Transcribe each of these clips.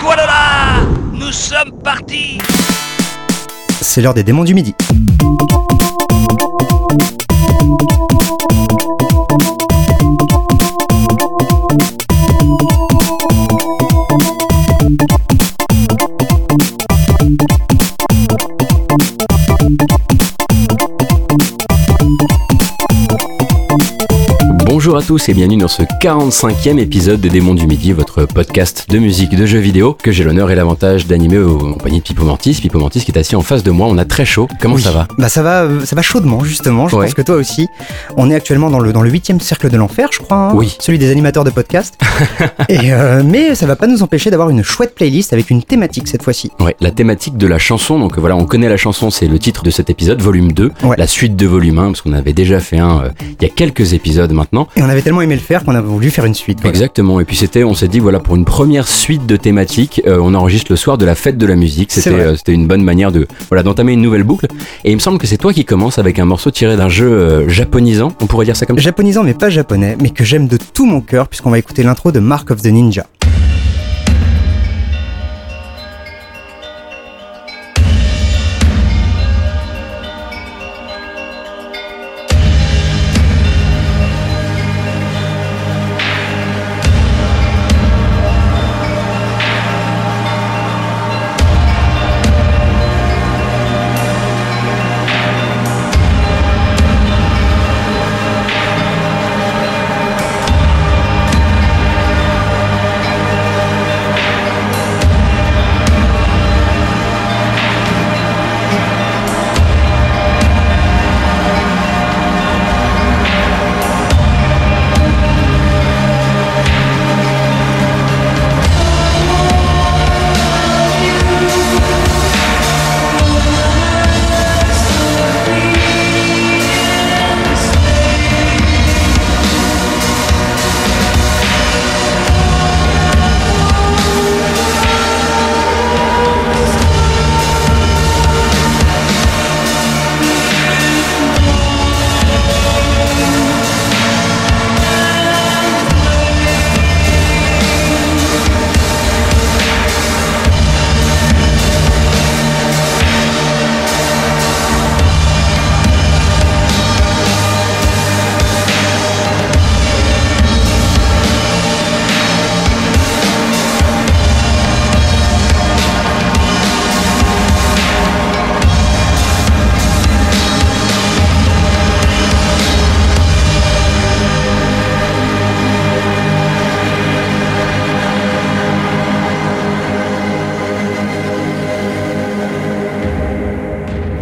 Squalala Nous sommes partis C'est l'heure des démons du midi. À tous et bienvenue dans ce 45e épisode de Démons du Midi, votre podcast de musique de jeux vidéo que j'ai l'honneur et l'avantage d'animer en compagnie de Pipo Mantis. Pipo Mantis qui est assis en face de moi, on a très chaud. Comment Oui. ça va? Bah ça va, ça va chaudement justement. Je Ouais. pense que toi aussi. On est actuellement dans le dans le huitième cercle de l'enfer, je crois. hein, Oui. Celui des animateurs de podcast. et euh, mais ça va pas nous empêcher d'avoir une chouette playlist avec une thématique cette fois-ci. Ouais, la thématique de la chanson, donc voilà, on connaît la chanson, c'est le titre de cet épisode, volume 2, Ouais. la suite de volume 1, parce qu'on avait déjà fait un euh, il y a quelques épisodes maintenant. Et on avait tellement aimé le faire qu'on a voulu faire une suite. voilà. Exactement, et puis c'était, on s'est dit, voilà, pour une première suite de thématiques, euh, on enregistre le soir de la fête de la musique, c'était euh, c'était une bonne manière de voilà d'entamer une nouvelle boucle, et il me semble que c'est toi qui commences avec un morceau tiré d'un jeu euh, japonisant, on pourrait dire ça comme ça Japonisant mais pas japonais, mais que j'aime de tout mon cœur puisqu'on va écouter l'intro de Mark of the Ninja.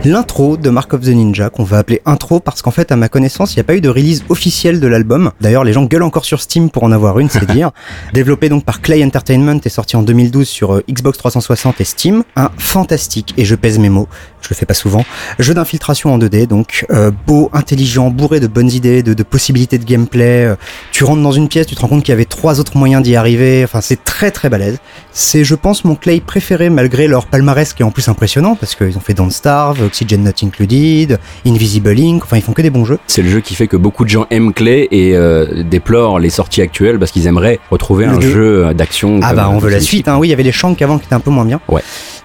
lot De Mark of the Ninja, qu'on va appeler intro parce qu'en fait, à ma connaissance, il n'y a pas eu de release officielle de l'album. D'ailleurs, les gens gueulent encore sur Steam pour en avoir une, c'est dire. Développé donc par Clay Entertainment et sorti en 2012 sur euh, Xbox 360 et Steam. Un fantastique, et je pèse mes mots, je le fais pas souvent, jeu d'infiltration en 2D, donc euh, beau, intelligent, bourré de bonnes idées, de, de possibilités de gameplay. Euh, Tu rentres dans une pièce, tu te rends compte qu'il y avait trois autres moyens d'y arriver. Enfin, c'est très très balèze. C'est, je pense, mon Clay préféré malgré leur palmarès qui est en plus impressionnant parce qu'ils ont fait Don't Starve, Oxygen Not Included, Invisible Ink. Enfin, ils font que des bons jeux. C'est le jeu qui fait que beaucoup de gens aiment Clay et euh, déplorent les sorties actuelles parce qu'ils aimeraient retrouver Le un jeu d'action. Ah bah on veut la suite. Hein. Oui, il y avait les Shank avant qui étaient un peu moins bien. Ouais.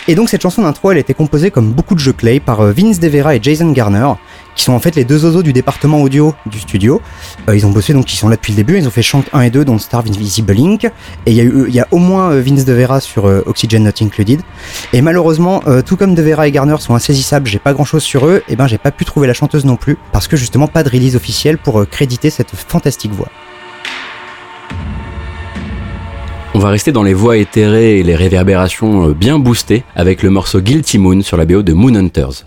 Et donc cette chanson d'intro, elle a été composée comme beaucoup de jeux Clay par euh, Vince DeVera et Jason Garner, qui sont en fait les deux oiseaux du département audio du studio. Euh, ils ont bossé donc ils sont là depuis le début. Ils ont fait Shank 1 et 2, dont Star Invisible Link. Et il y a au moins euh, Vince DeVera sur Oxygen Not Included. Et malheureusement, tout comme DeVera et Garner sont insaisissables, j'ai pas grand chose sur eux. Et ben j'ai pas pu trouver la chanteuse non plus parce que justement pas de release officielle pour créditer cette fantastique voix. On va rester dans les voix éthérées et les réverbérations euh, bien boostées avec le morceau Guilty Moon sur la BO de Moon Hunters.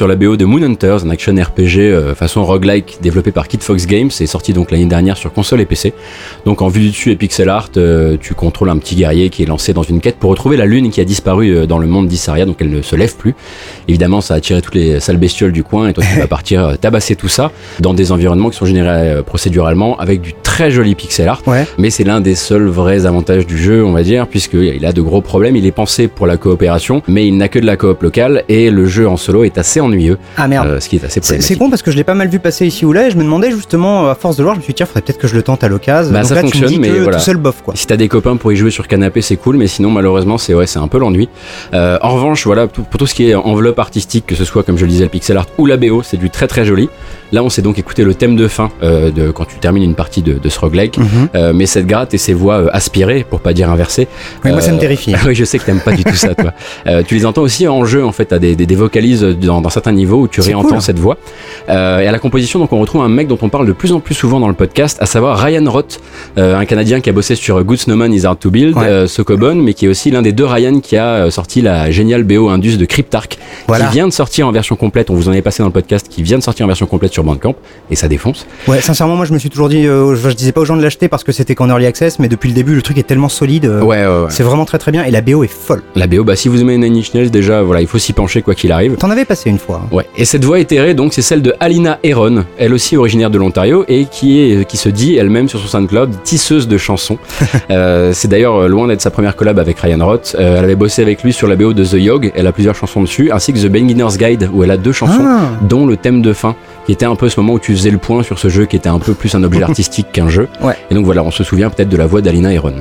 Sur la BO de Moon Hunters, un action RPG euh, façon roguelike développé par Kid Fox Games et sorti donc l'année dernière sur console et PC. Donc en vue du dessus et pixel art, euh, tu contrôles un petit guerrier qui est lancé dans une quête pour retrouver la lune qui a disparu euh, dans le monde d'Issaria, donc elle ne se lève plus. Évidemment, ça a attiré toutes les sales bestioles du coin et toi tu vas partir tabasser tout ça dans des environnements qui sont générés procéduralement avec du très joli pixel art. Ouais. Mais c'est l'un des seuls vrais avantages du jeu, on va dire, puisqu'il a de gros problèmes. Il est pensé pour la coopération, mais il n'a que de la coop locale et le jeu en solo est assez ennuyeux. Ah merde. Euh, ce qui est assez problématique. c'est con parce que je l'ai pas mal vu passer ici ou là et je me demandais justement à force de voir je me suis dit tiens faudrait peut-être que je le tente à l'occasion. Bah, Donc ça là, tu fonctionne, me dis mais voilà. tout seul bof quoi. Si t'as des copains pour y jouer sur canapé, c'est cool, mais sinon malheureusement c'est ouais, c'est un peu l'ennui. Euh, en revanche, voilà, pour tout ce qui est enveloppe artistique, que ce soit comme je le disais le pixel art ou la BO, c'est du très très joli. Là, on s'est donc écouté le thème de fin euh, de quand tu termines une partie de, de ce roguelike, Mhm. Euh, mais cette gratte et ces voix euh, aspirées, pour pas dire inversées. Oui, moi ça me euh, terrifie. oui, je sais que t'aimes pas du tout ça, toi. Tu les entends aussi en jeu, en fait, t'as des, des, des vocalises dans, dans certains niveaux où tu réentends cool. cette voix. Et à la composition, donc, on retrouve un mec dont on parle de plus en plus souvent dans le podcast, à savoir Ryan Roth, un Canadien qui a bossé sur Good Snowman is Hard to Build, Ouais. Sokobon, mais qui est aussi l'un des deux Ryan qui a sorti la géniale BO Indus de Cryptark, Voilà. qui vient de sortir en version complète. On vous en est passé dans le podcast, qui vient de sortir en version complète sur Bandcamp, et ça défonce. Ouais, sincèrement, moi je me suis toujours dit, euh, je, je disais pas aux gens de l'acheter parce que c'était qu'en early access, mais depuis le début, le truc est tellement solide. euh, Ouais, ouais, ouais. C'est vraiment très très bien et la BO est folle. La BO, bah, si vous aimez Nine Inch Nails, déjà, voilà, il faut s'y pencher quoi qu'il arrive. T'en avais passé une fois. hein. Ouais. Et cette voix éthérée, donc, c'est celle de Alina Heron, elle aussi originaire de l'Ontario et qui est, qui se dit elle-même sur son SoundCloud tisseuse de chansons. Euh, c'est d'ailleurs euh, loin d'être sa première collab avec Ryan Roth. Euh, elle avait bossé avec lui sur la BO de The Yog. Elle a plusieurs chansons dessus, ainsi que The Beginner's Guide où elle a deux chansons, Ah. dont le thème de fin, qui était un peu ce moment où tu faisais le point sur ce jeu, qui était un peu plus un objet artistique qu'un jeu. Ouais. Et donc voilà, on se souvient peut-être de la voix d'Alina Heron.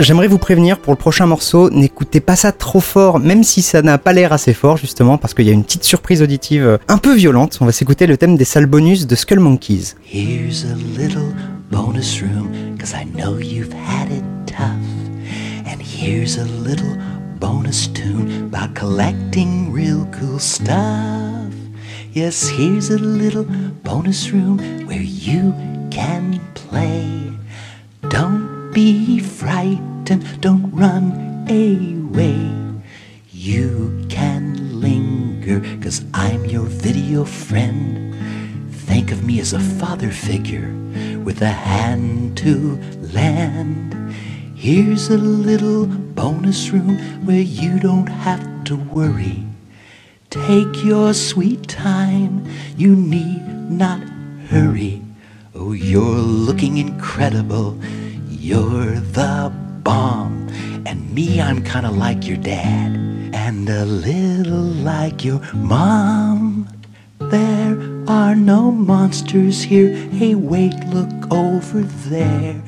J'aimerais vous prévenir pour le prochain morceau, n'écoutez pas ça trop fort, même si ça n'a pas l'air assez fort justement, parce qu'il y a une petite surprise auditive euh, un peu violente. On va s'écouter le thème des salles bonus de Skull Monkeys. Here's a little bonus room, cause I know you've had it tough. And here's a little bonus tune by collecting real cool stuff. Yes, here's a little bonus room where you can play. Don't be frightened, don't run away. You can linger, cause I'm your video friend. Think of me as a father figure with a hand to lend. Here's a little bonus room where you don't have to worry. Take your sweet time, you need not hurry. Oh, you're looking incredible, you're the bomb. And me, I'm kinda like your dad, and a little like your mom. There are no monsters here. Hey, wait, look over there.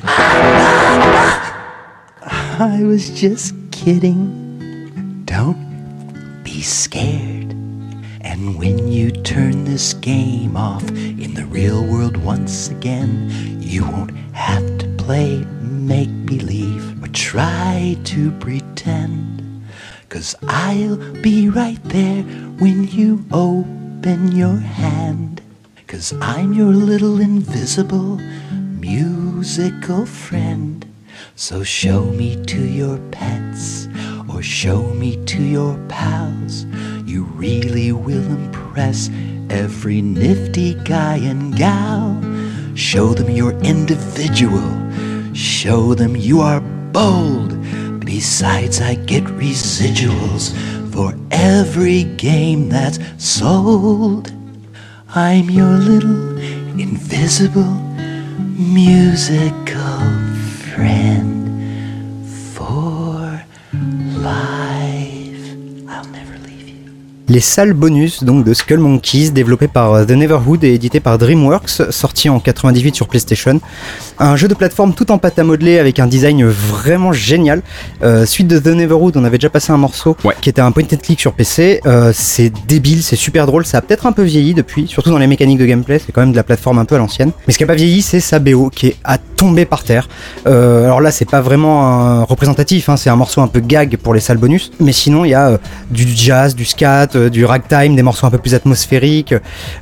I was just kidding. Don't be scared. And when you turn this game off in the real world once again, you won't have to play make believe or try to pretend. Cause I'll be right there when you open your hand. Cause I'm your little invisible musical friend. So show me to your pets or show me to your pals. You really will impress every nifty guy and gal. Show them you're individual. Show them you are bold. Besides, I get residuals for every game that's sold. I'm your little invisible musical friend Les salles bonus donc de Skull Monkeys, développé par euh, The Neverhood et édité par DreamWorks, sorti en 98 sur PlayStation. Un jeu de plateforme tout en pâte à modeler avec un design vraiment génial. Euh, suite de The Neverhood, on avait déjà passé un morceau Ouais. qui était un point and click sur PC. Euh, c'est débile, c'est super drôle. Ça a peut-être un peu vieilli depuis, surtout dans les mécaniques de gameplay. C'est quand même de la plateforme un peu à l'ancienne. Mais ce qui a pas vieilli, c'est sa BO qui est à tomber par terre. Euh, alors là, c'est pas vraiment un représentatif. hein, c'est un morceau un peu gag pour les salles bonus. Mais sinon, il y a du jazz, du scat, euh, du ragtime, des morceaux un peu plus atmosphériques.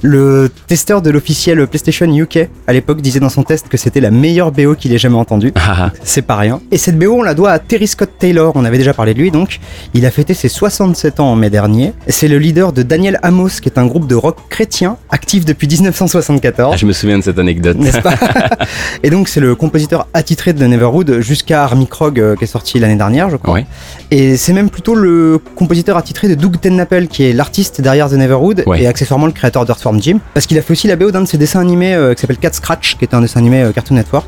Le testeur de l'officiel PlayStation UK à l'époque disait dans son test que c'était la meilleure BO qu'il ait jamais entendue. Ah, ah. C'est pas rien. Et cette BO, on la doit à Terry Scott Taylor. On avait déjà parlé de lui, donc. Il a fêté ses 67 ans en mai dernier. C'est le leader de Daniel Amos, qui est un groupe de rock chrétien actif depuis 1974. Ah, je me souviens de cette anecdote. N'est-ce pas Et donc c'est le compositeur attitré de Neverwood jusqu'à Army Krog euh, qui est sorti l'année dernière, je crois. Ouais. Et c'est même plutôt le compositeur attitré de Doug Tennappel qui est l'artiste derrière The Neverwood Ouais. et accessoirement le créateur d'Earthworm Jim parce qu'il a fait aussi la BO d'un de ses dessins animés euh, qui s'appelle Cat Scratch qui est un dessin animé euh, Cartoon Network.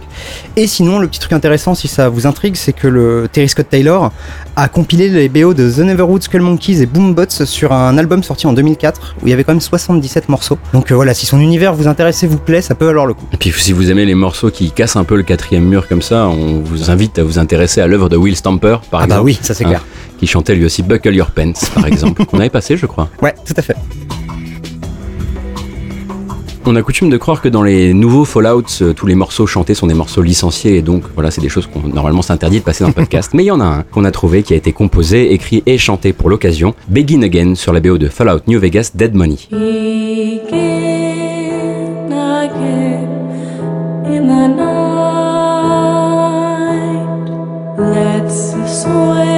Et sinon le petit truc intéressant si ça vous intrigue c'est que le Terry Scott Taylor a compilé les BO de The Neverwood, Skull Monkeys et Boombots sur un album sorti en 2004 où il y avait quand même 77 morceaux. Donc euh, voilà, si son univers vous intéresse et vous plaît, ça peut valoir le coup. Et puis si vous aimez les morceaux qui cassent un peu le quatrième mur comme ça, on vous invite à vous intéresser à l'œuvre de Will Stamper, par Ah exemple. bah oui, ça c'est Hein, clair. Qui chantait lui aussi Buckle Your Pants, par exemple. qu'on avait passé, je crois. Ouais, tout à fait. On a coutume de croire que dans les nouveaux Fallout, euh, tous les morceaux chantés sont des morceaux licenciés et donc voilà, c'est des choses qu'on normalement s'interdit de passer dans le podcast. Mais il y en a un qu'on a trouvé qui a été composé, écrit et chanté pour l'occasion, Begin Again sur la BO de Fallout New Vegas Dead Money. Begin again in the night. Let's sway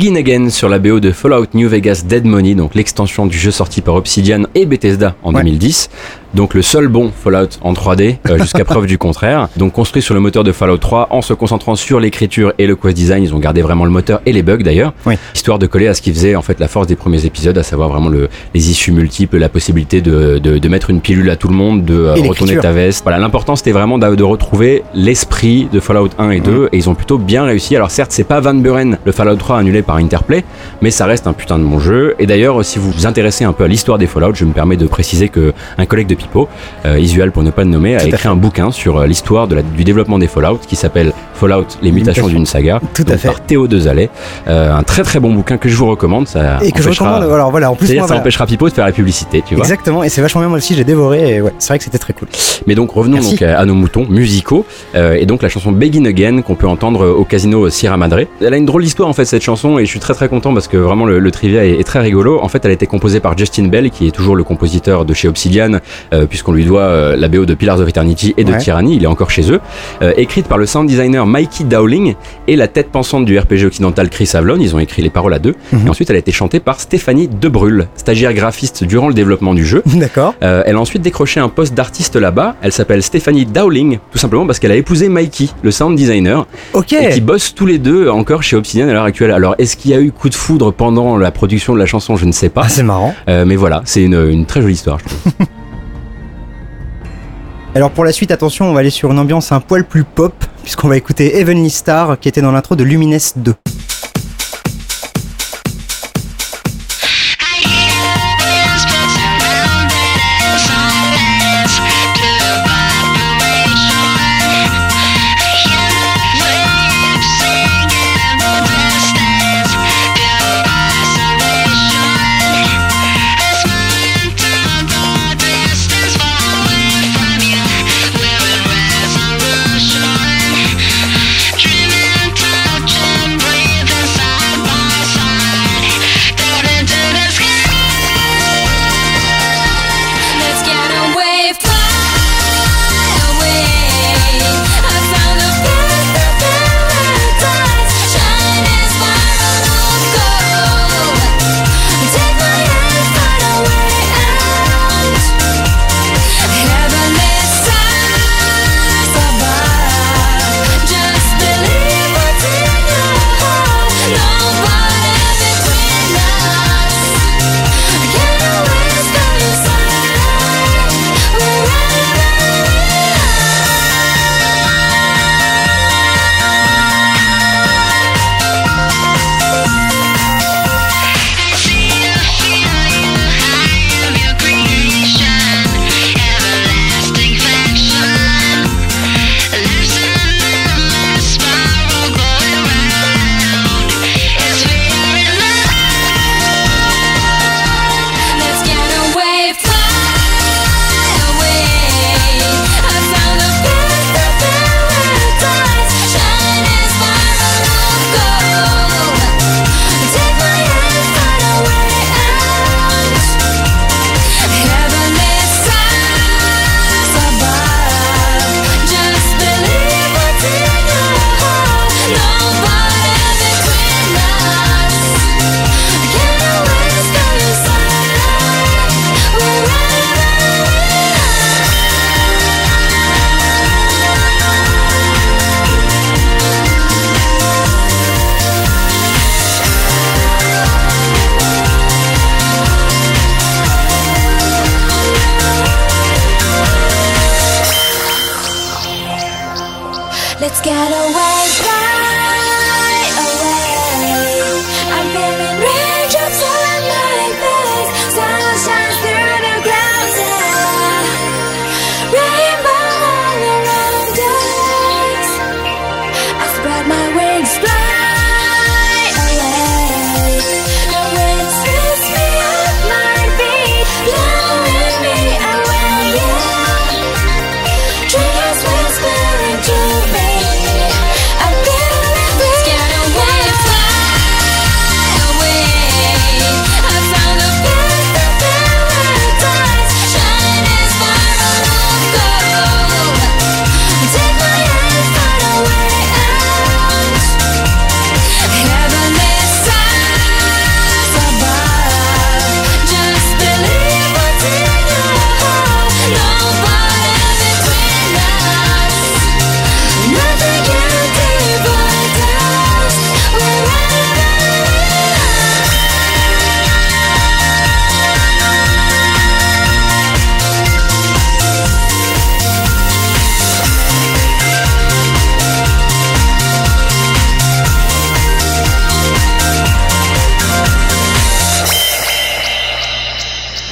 Begin Again sur la BO de Fallout New Vegas Dead Money, donc l'extension du jeu sorti par Obsidian et Bethesda en Ouais. 2010. Donc le seul bon Fallout en 3D, euh, jusqu'à preuve du contraire. Donc construit sur le moteur de Fallout 3 en se concentrant sur l'écriture et le quest design. Ils ont gardé vraiment le moteur et les bugs d'ailleurs, Oui. histoire de coller à ce qui faisait en fait la force des premiers épisodes, à savoir vraiment le, les issues multiples, la possibilité de, de, de mettre une pilule à tout le monde, de euh, Et retourner ta veste. Voilà, l'important c'était vraiment de, de retrouver l'esprit de Fallout 1 et 2 et ils ont plutôt bien réussi. Alors certes, c'est pas Van Buren, le Fallout 3 annulé par Interplay, mais ça reste un putain de bon jeu. Et d'ailleurs, si vous vous intéressez un peu à l'histoire des Fallout, je me permets de préciser que un collègue de Pipo, euh, Isual pour ne pas le nommer, a écrit un bouquin sur euh, l'histoire du développement des Fallout qui s'appelle Fallout les mutations d'une saga, Tout à fait. par Théo Dezalet. Euh, un très très bon bouquin que je vous recommande. Ça Et que je recommande. Alors voilà, en plus, moi, ça voilà. empêchera Pipo de faire la publicité, tu vois. Exactement, et c'est vachement bien moi aussi, j'ai dévoré, et ouais, c'est vrai que c'était très cool. Mais donc revenons Merci. donc à, à nos moutons musicaux euh, et donc la chanson Begin Again qu'on peut entendre au casino Sierra Madre. Elle a une drôle d'histoire en fait cette chanson et je suis très très content parce que vraiment le, le trivia est, est très rigolo. En fait elle a été composée par Justin Bell qui est toujours le compositeur de chez Obsidian euh, puisqu'on lui doit euh, la BO de Pillars of Eternity et de Ouais. Tyranny, il est encore chez eux. Euh, écrite par le sound designer Mikey Dowling et la tête pensante du RPG occidental Chris Avlon, ils ont écrit les paroles à deux. Mhm. Et ensuite elle a été chantée par Stéphanie Debrul, stagiaire graphiste durant le développement du jeu. D'accord. Elle a ensuite décroché un poste d'artiste là-bas. Elle s'appelle Stéphanie Dowling, tout simplement parce qu'elle a épousé Mikey, le sound designer, Ok. et qui bossent tous les deux encore chez Obsidian à l'heure actuelle. Alors, est-ce qu'il y a eu coup de foudre pendant la production de la chanson? Je ne sais pas. Ah, c'est marrant. Euh, mais voilà, c'est une, une très jolie histoire, je trouve. Alors pour la suite, attention, on va aller sur une ambiance un poil plus pop, puisqu'on va écouter Heavenly Star, qui était dans l'intro de Lumines 2.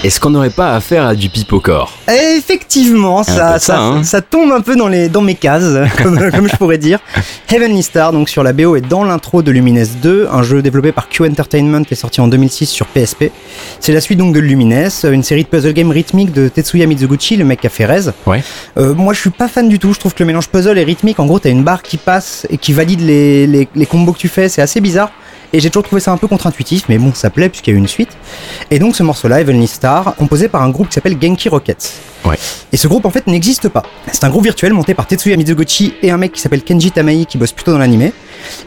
Est-ce qu'on n'aurait pas affaire à du pipeau-corps Et effectivement, ça, peu ça, ça, hein. ça tombe un peu dans, les, dans mes cases, comme, comme je pourrais dire. Heavenly Star, donc sur la BO et dans l'intro de Lumines 2, un jeu développé par Q Entertainment qui est sorti en 2006 sur PSP. C'est la suite donc de Lumines, une série de puzzle games rythmiques de Tetsuya Mizuguchi, le mec qui a fait Rez. Ouais. Euh, moi, je suis pas fan du tout. Je trouve que le mélange puzzle et rythmique, en gros, t'as une barre qui passe et qui valide les, les, les combos que tu fais. C'est assez bizarre. Et j'ai toujours trouvé ça un peu contre-intuitif, mais bon, ça plaît puisqu'il y a eu une suite. Et donc ce morceau-là, Heavenly Star, composé par un groupe qui s'appelle Genki Rockets. Ouais. Et ce groupe en fait n'existe pas. C'est un groupe virtuel monté par Tetsuya Mizuguchi et un mec qui s'appelle Kenji Tamai qui bosse plutôt dans l'animé.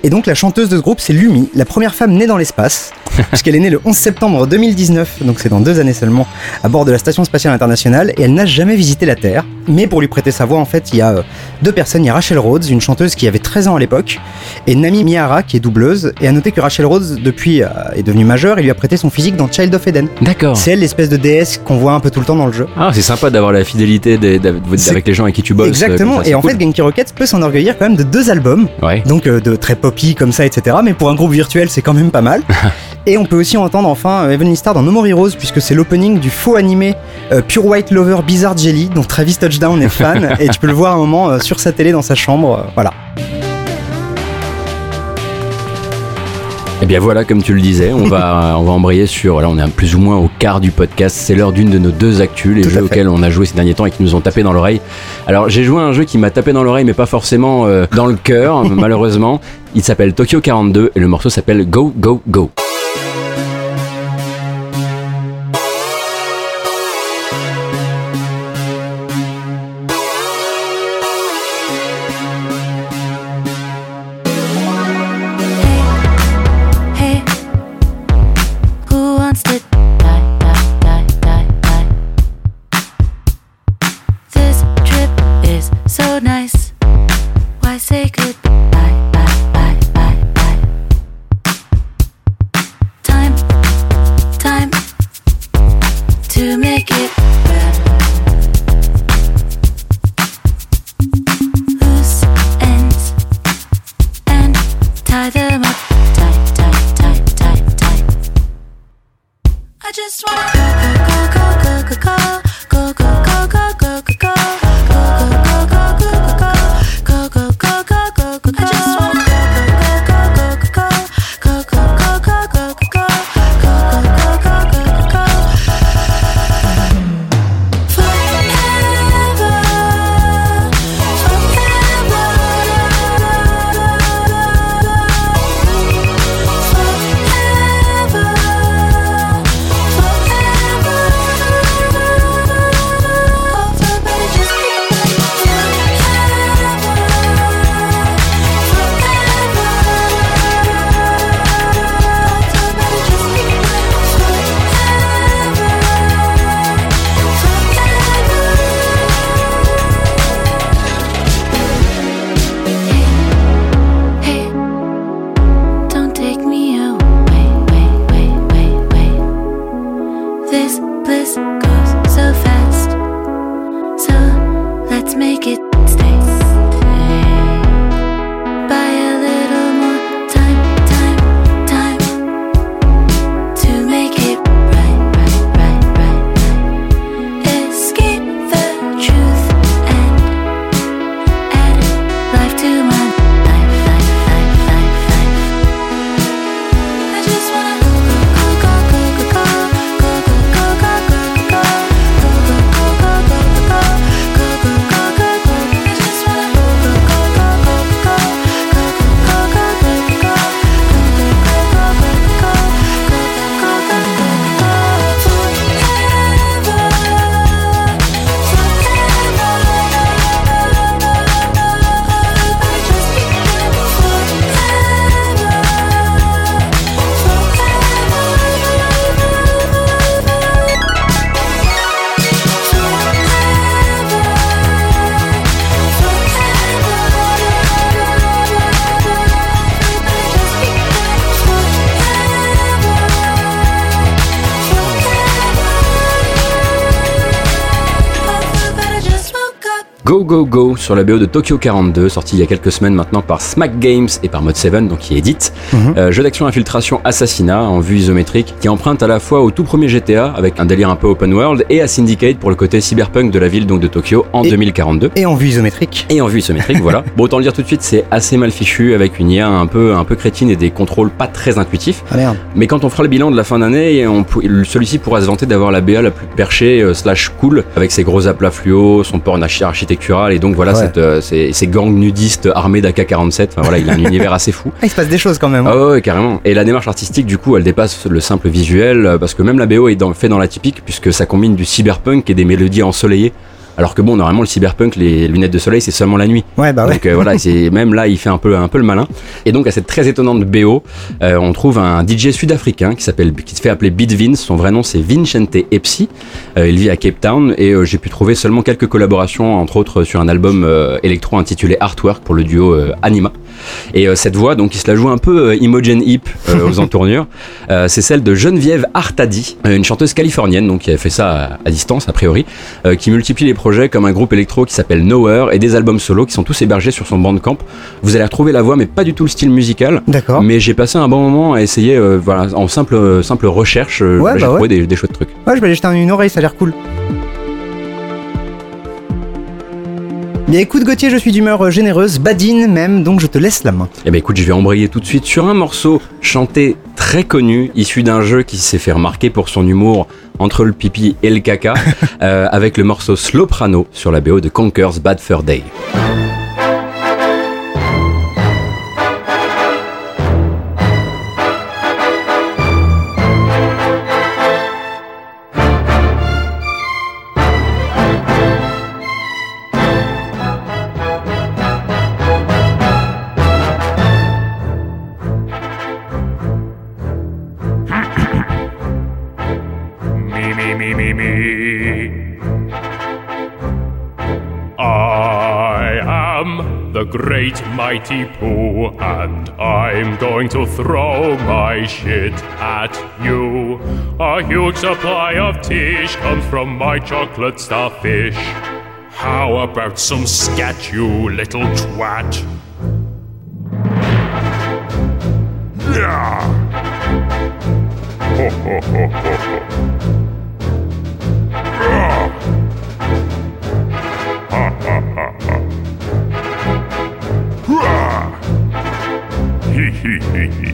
Et donc la chanteuse de ce groupe c'est Lumi, la première femme née dans l'espace. puisqu'elle est née le 11 septembre 2019, donc c'est dans deux années seulement, à bord de la Station Spatiale Internationale, et elle n'a jamais visité la Terre. Mais pour lui prêter sa voix, en fait, il y a euh, deux personnes. Il y a Rachel Rhodes, une chanteuse qui avait 13 ans à l'époque, et Nami Miyara, qui est doubleuse. Et à noter que Rachel Rhodes, depuis, euh, est devenue majeure et lui a prêté son physique dans Child of Eden. D'accord. C'est elle l'espèce de déesse qu'on voit un peu tout le temps dans le jeu. Ah, c'est sympa d'avoir la fidélité des- avec les gens avec qui tu bosses. euh, Exactement, ça, et en cool. fait Genki Rockets peut s'enorgueillir quand même de deux albums, Ouais. donc euh, de très poppy comme ça, etc. Mais pour un groupe virtuel, c'est quand même pas mal. et on peut aussi entendre enfin euh, Evelyn Star dans No More Heroes, puisque c'est l'opening du faux animé euh, Pure White Lover Bizarre Jelly, dont Travis Touchdown est fan, et tu peux le voir un moment euh, sur sa télé dans sa chambre. voilà. Eh bien voilà, comme tu le disais, on va, on va embrayer sur. Là, on est un plus ou moins au quart du podcast. C'est l'heure d'une de nos deux actus, les Tout jeux auxquels on a joué ces derniers temps et qui nous ont tapé dans l'oreille. Alors, j'ai joué à un jeu qui m'a tapé dans l'oreille, mais pas forcément euh, dans le cœur, malheureusement. Il s'appelle Tokyo 42 et le morceau s'appelle Go Go Go. Sur la BO de Tokyo 42, sorti il y a quelques semaines maintenant par Smack Games et par Mod 7, donc qui édite. Mhm. Euh, jeu d'action infiltration assassinat en vue isométrique qui emprunte à la fois au tout premier GTA avec un délire un peu open world et à Syndicate pour le côté cyberpunk de la ville donc de Tokyo en Et- 2042. Et en vue isométrique. Et en vue isométrique, voilà. Bon, autant le dire tout de suite, c'est assez mal fichu avec une IA un peu, un peu crétine et des contrôles pas très intuitifs. Ah merde. Mais quand on fera le bilan de la fin d'année, celui-ci pourra se vanter d'avoir la BA la plus perchée euh, slash cool avec ses gros aplats fluo, son archi- architectural et donc voilà Ouais. Cette, euh, ces, gangs nudistes armés d'AK-47. Enfin voilà, il a un univers assez fou. Ah, il se passe des choses quand même. hein. Ah ouais, carrément. Et la démarche artistique, du coup, elle dépasse le simple visuel, euh, parce que même la BO est dans, fait dans la typique, puisque ça combine du cyberpunk et des mélodies ensoleillées. Alors que bon, normalement, le cyberpunk, les lunettes de soleil, c'est seulement la nuit. Ouais, bah ouais. Donc euh, voilà, c'est même là, il fait un peu un peu le malin. Et donc à cette très étonnante BO, euh, on trouve un DJ sud-africain qui s'appelle, qui se fait appeler Beat Vince. Son vrai nom c'est Vincente Epsi. Euh, il vit à Cape Town et j'ai pu trouver seulement quelques collaborations, entre autres sur un album électro intitulé Artwork pour le duo Anima. Et euh, cette voix, donc, il se la joue un peu euh, Imogen Heap euh, aux entournures. C'est celle de Geneviève Artadi, une chanteuse californienne, donc qui a fait ça à, à distance a priori, qui multiplie les projets comme un groupe électro qui s'appelle Nowhere et des albums solo qui sont tous hébergés sur son bandcamp. Vous allez retrouver la voix, mais pas du tout le style musical. D'accord. Mais j'ai passé un bon moment à essayer, voilà, en simple, simple recherche, Ouais, j'ai bah trouvé ouais. des, des chouettes trucs. Ouais, je vais aller jeter une oreille, ça a l'air cool. Bien écoute Gauthier, je suis d'humeur généreuse, badine même, donc je te laisse la main. Eh ben écoute, je vais embrayer tout de suite sur un morceau chanté très connu, issu d'un jeu qui s'est fait remarquer pour son humour entre le pipi et le caca, euh, avec le morceau Sloprano sur la BO de Conker's Bad Fur Day. Great mighty poo, and I'm going to throw my shit at you. A huge supply of tish comes from my chocolate starfish. How about some scat, you little twat? Yeah. Ah. Hehehe.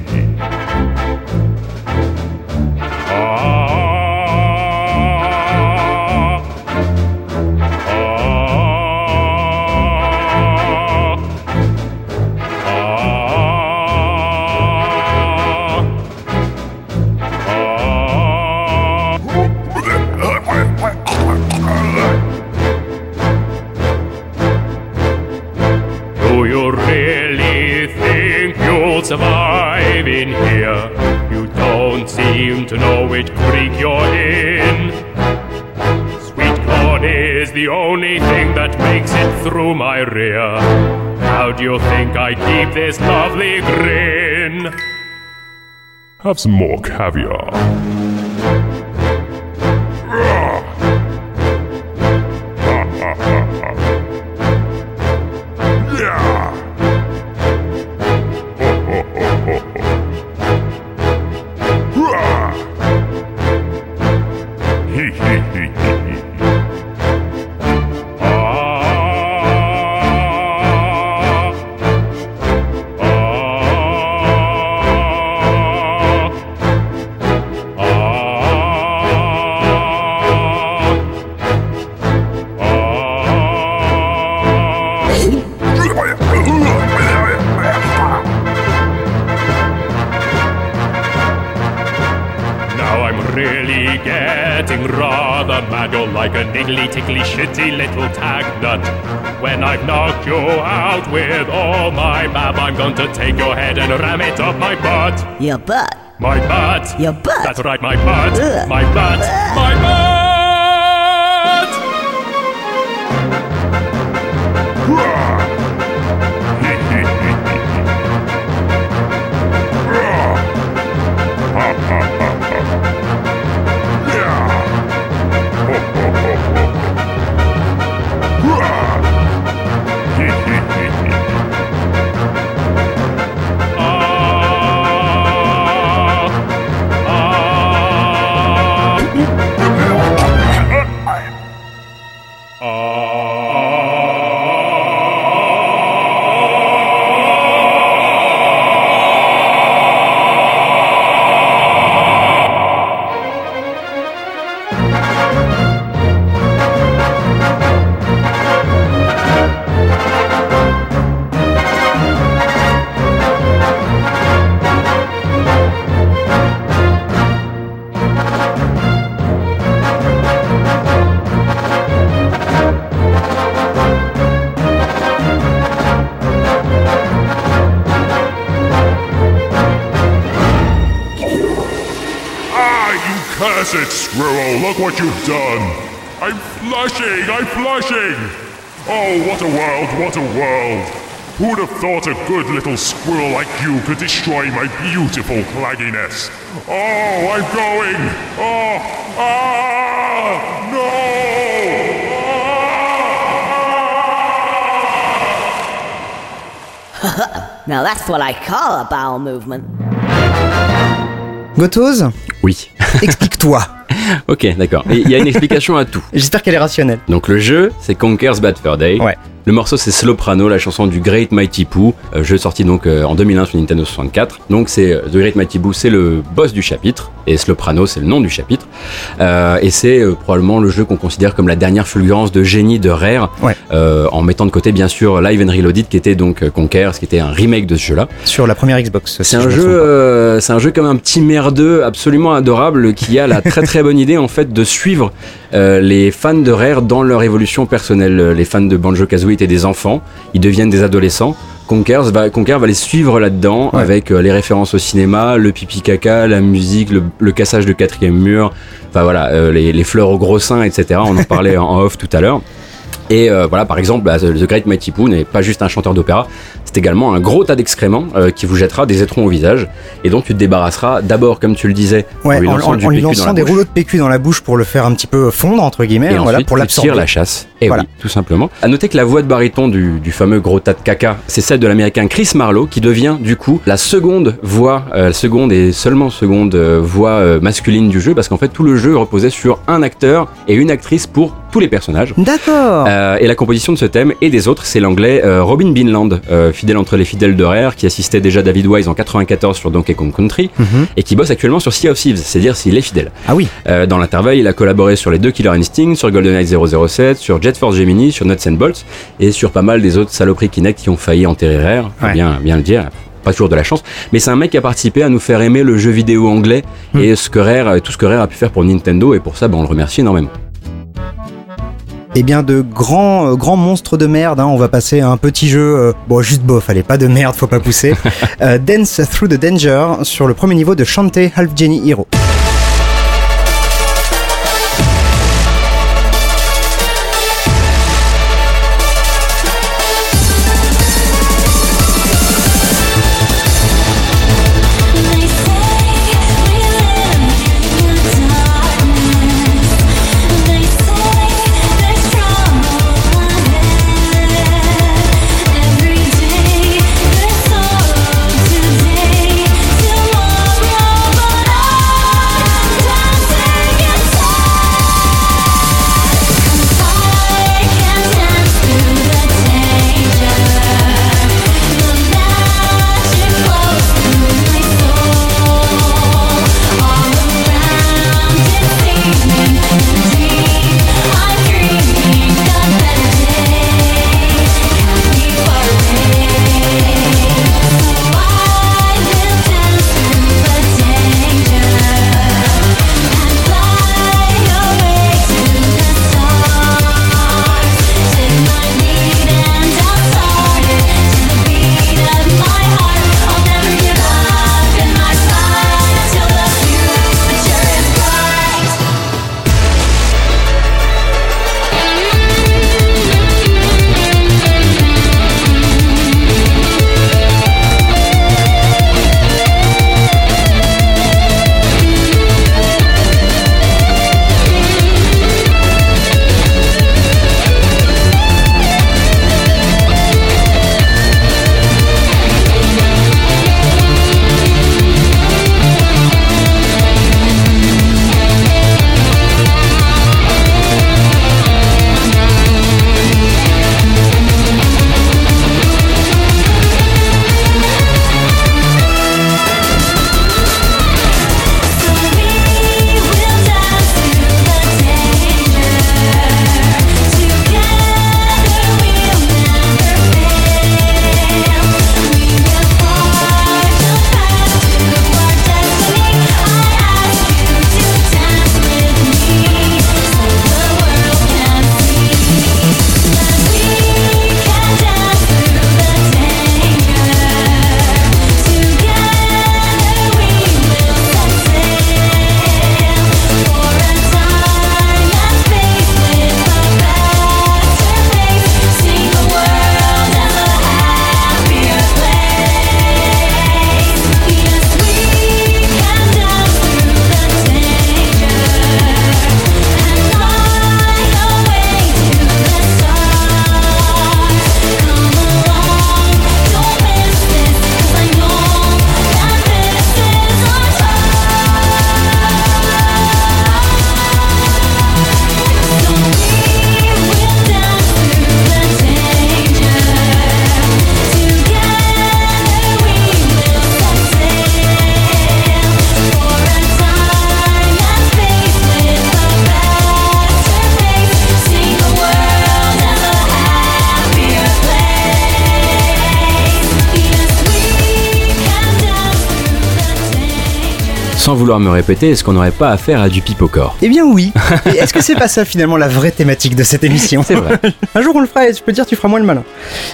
only thing that makes it through my rear. How do you think I keep this lovely grin? Have some more caviar. Butt. My butt. Your butt. That's right, my butt. Ugh. My butt. My butt. Thought a good little squirrel like you could destroy my beautiful clagginess? Oh, I'm going! Oh, ah! No! Now that's what I call a bowel movement. Gotoz, Oui. explique-toi. ok, d'accord. Il y a une explication à tout. J'espère qu'elle est rationnelle. Donc le jeu, c'est Conker's Bad Fur Day. Ouais. Le morceau c'est Sloprano, la chanson du Great Mighty Pooh, euh, jeu sorti donc euh, en 2001 sur Nintendo 64. Donc c'est euh, The Great Mighty Pooh, c'est le boss du chapitre et Sloprano c'est le nom du chapitre. Euh, et c'est euh, probablement le jeu qu'on considère comme la dernière fulgurance de génie de Rare, Ouais. euh, en mettant de côté bien sûr Live and Reloaded qui était donc Conker, ce qui était un remake de ce jeu-là. Sur la première Xbox. si C'est un jeu, c'est un jeu comme un petit merdeux absolument adorable qui a la très très bonne idée en fait de suivre les fans de Rare dans leur évolution personnelle. Les fans de Banjo Kazooie étaient des enfants, ils deviennent des adolescents. Conker va, Conker va les suivre là-dedans Ouais. avec euh, les références au cinéma, le pipi caca, la musique, le, le cassage de quatrième mur, enfin voilà, euh, les, les fleurs au gros sein, etc. On en parlait en en off tout à l'heure. Et euh, voilà, par exemple, bah, The Great Mighty Pooh n'est pas juste un chanteur d'opéra, c'est également un gros tas d'excréments euh, qui vous jettera des étrons au visage. Et donc tu te débarrasseras d'abord, comme tu le disais, Ouais, en lui lançant en- en lui des bouche. rouleaux de PQ dans la bouche pour le faire un petit peu fondre, entre guillemets, Et hein, voilà, ensuite, pour l'absorber. la chasse. Et Voilà. oui, tout simplement. À noter que la voix de baryton du, du fameux gros tas de caca, c'est celle de l'américain Chris Marlowe, qui devient du coup la seconde voix, euh, seconde et seulement seconde euh, voix masculine du jeu, parce qu'en fait tout le jeu reposait sur un acteur et une actrice pour tous les personnages. D'accord. Euh, et la composition de ce thème et des autres, c'est l'anglais euh, Robin Binland, euh, fidèle entre les fidèles de Rare, qui assistait déjà David Wise en 94 sur Donkey Kong Country Mhm. et qui bosse actuellement sur Sea of Thieves, c'est-à-dire s'il est fidèle. Ah oui. Dans l'intervalle, il a collaboré sur les deux Killer Instinct, sur GoldenEye 007, sur Jet Force Gemini, sur Nuts and Bolts et sur pas mal des autres saloperies Kinect qui ont failli enterrer Rare, Ouais. bien, bien le dire. Pas toujours de la chance, mais c'est un mec qui a participé à nous faire aimer le jeu vidéo anglais Hmm. et ce que Rare, tout ce que Rare a pu faire pour Nintendo et pour ça, ben, on le remercie énormément. Eh bien, de grands, euh, grands monstres de merde, hein, on va passer à un petit jeu, euh, bon, juste bof, allez, pas de merde, faut pas pousser. Euh, Dance Through the Danger sur le premier niveau de Shantae Half Genie Hero. Me répéter, est-ce qu'on n'aurait pas affaire à du pipeau-corps? Eh bien oui. Est-ce que c'est pas ça finalement la vraie thématique de cette émission? C'est vrai. Un jour on le fera et je peux te dire tu feras moins le malin.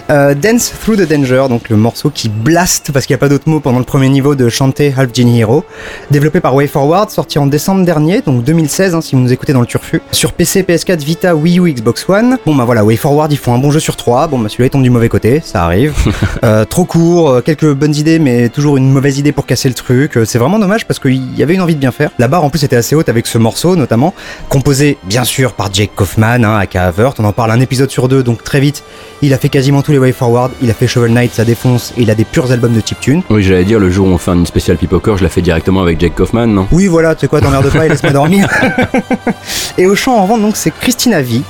Euh, Dance Through the Danger, donc le morceau qui blast parce qu'il n'y a pas d'autre mot pendant le premier niveau de chanter Half Genie Hero, développé par WayForward, sorti en décembre dernier, donc 2016 hein, si vous nous écoutez dans le turfu, sur PC, PS4, Vita, Wii U, Xbox One. Bon bah voilà, WayForward ils font un bon jeu sur trois, bon bah celui-là il tombe du mauvais côté, ça arrive. Euh, trop court, euh, quelques bonnes idées mais toujours une mauvaise idée pour casser le truc, c'est vraiment dommage parce qu'il y avait une envie de bien faire. La barre en plus était assez haute avec ce morceau notamment, composé bien sûr par Jake Kaufman, hein, aka Avert, on en parle un épisode sur deux donc très vite, il a fait quasiment tous les Way Forward, il a fait Shovel Knight, ça défonce et il a des purs albums de chiptune. Oui, j'allais dire, le jour où on fait une spéciale pipeau-corps, je la fais directement avec Jake Kaufman, non? Oui, voilà, tu sais quoi, t'emmerdes pas et laisse-moi dormir. et au chant en vente, donc, c'est Christina V,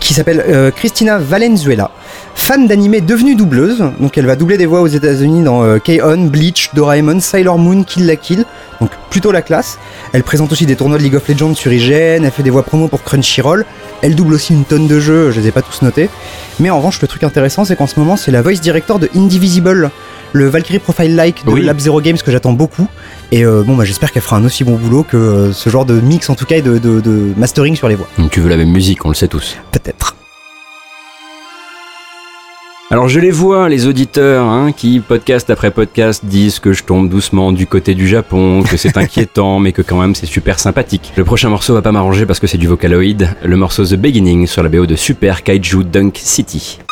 qui s'appelle euh, Christina Valenzuela, fan d'animé devenue doubleuse. Donc, elle va doubler des voix aux États-Unis dans euh, K-On, Bleach, Doraemon, Sailor Moon, Kill la Kill. Donc, plutôt la classe. Elle présente aussi des tournois de League of Legends sur IGN, elle fait des voix promo pour Crunchyroll. Elle double aussi une tonne de jeux, je les ai pas tous notés. Mais en revanche, le truc intéressant, c'est qu'en ce moment, c'est la voice director de Indivisible, le Valkyrie Profile Like de Oui. Lab Zero Games que j'attends beaucoup. Et euh, bon, bah, j'espère qu'elle fera un aussi bon boulot que euh, ce genre de mix, en tout cas, et de, de- de mastering sur les voix. Tu veux la même musique, on le sait tous. Peut-être. Alors je les vois, les auditeurs, hein, qui, podcast après podcast, disent que je tombe doucement du côté du Japon, que c'est inquiétant, mais que quand même c'est super sympathique. Le prochain morceau va pas m'arranger parce que c'est du Vocaloid, le morceau The Beginning sur la BO de Super Kaiju Dunk City.「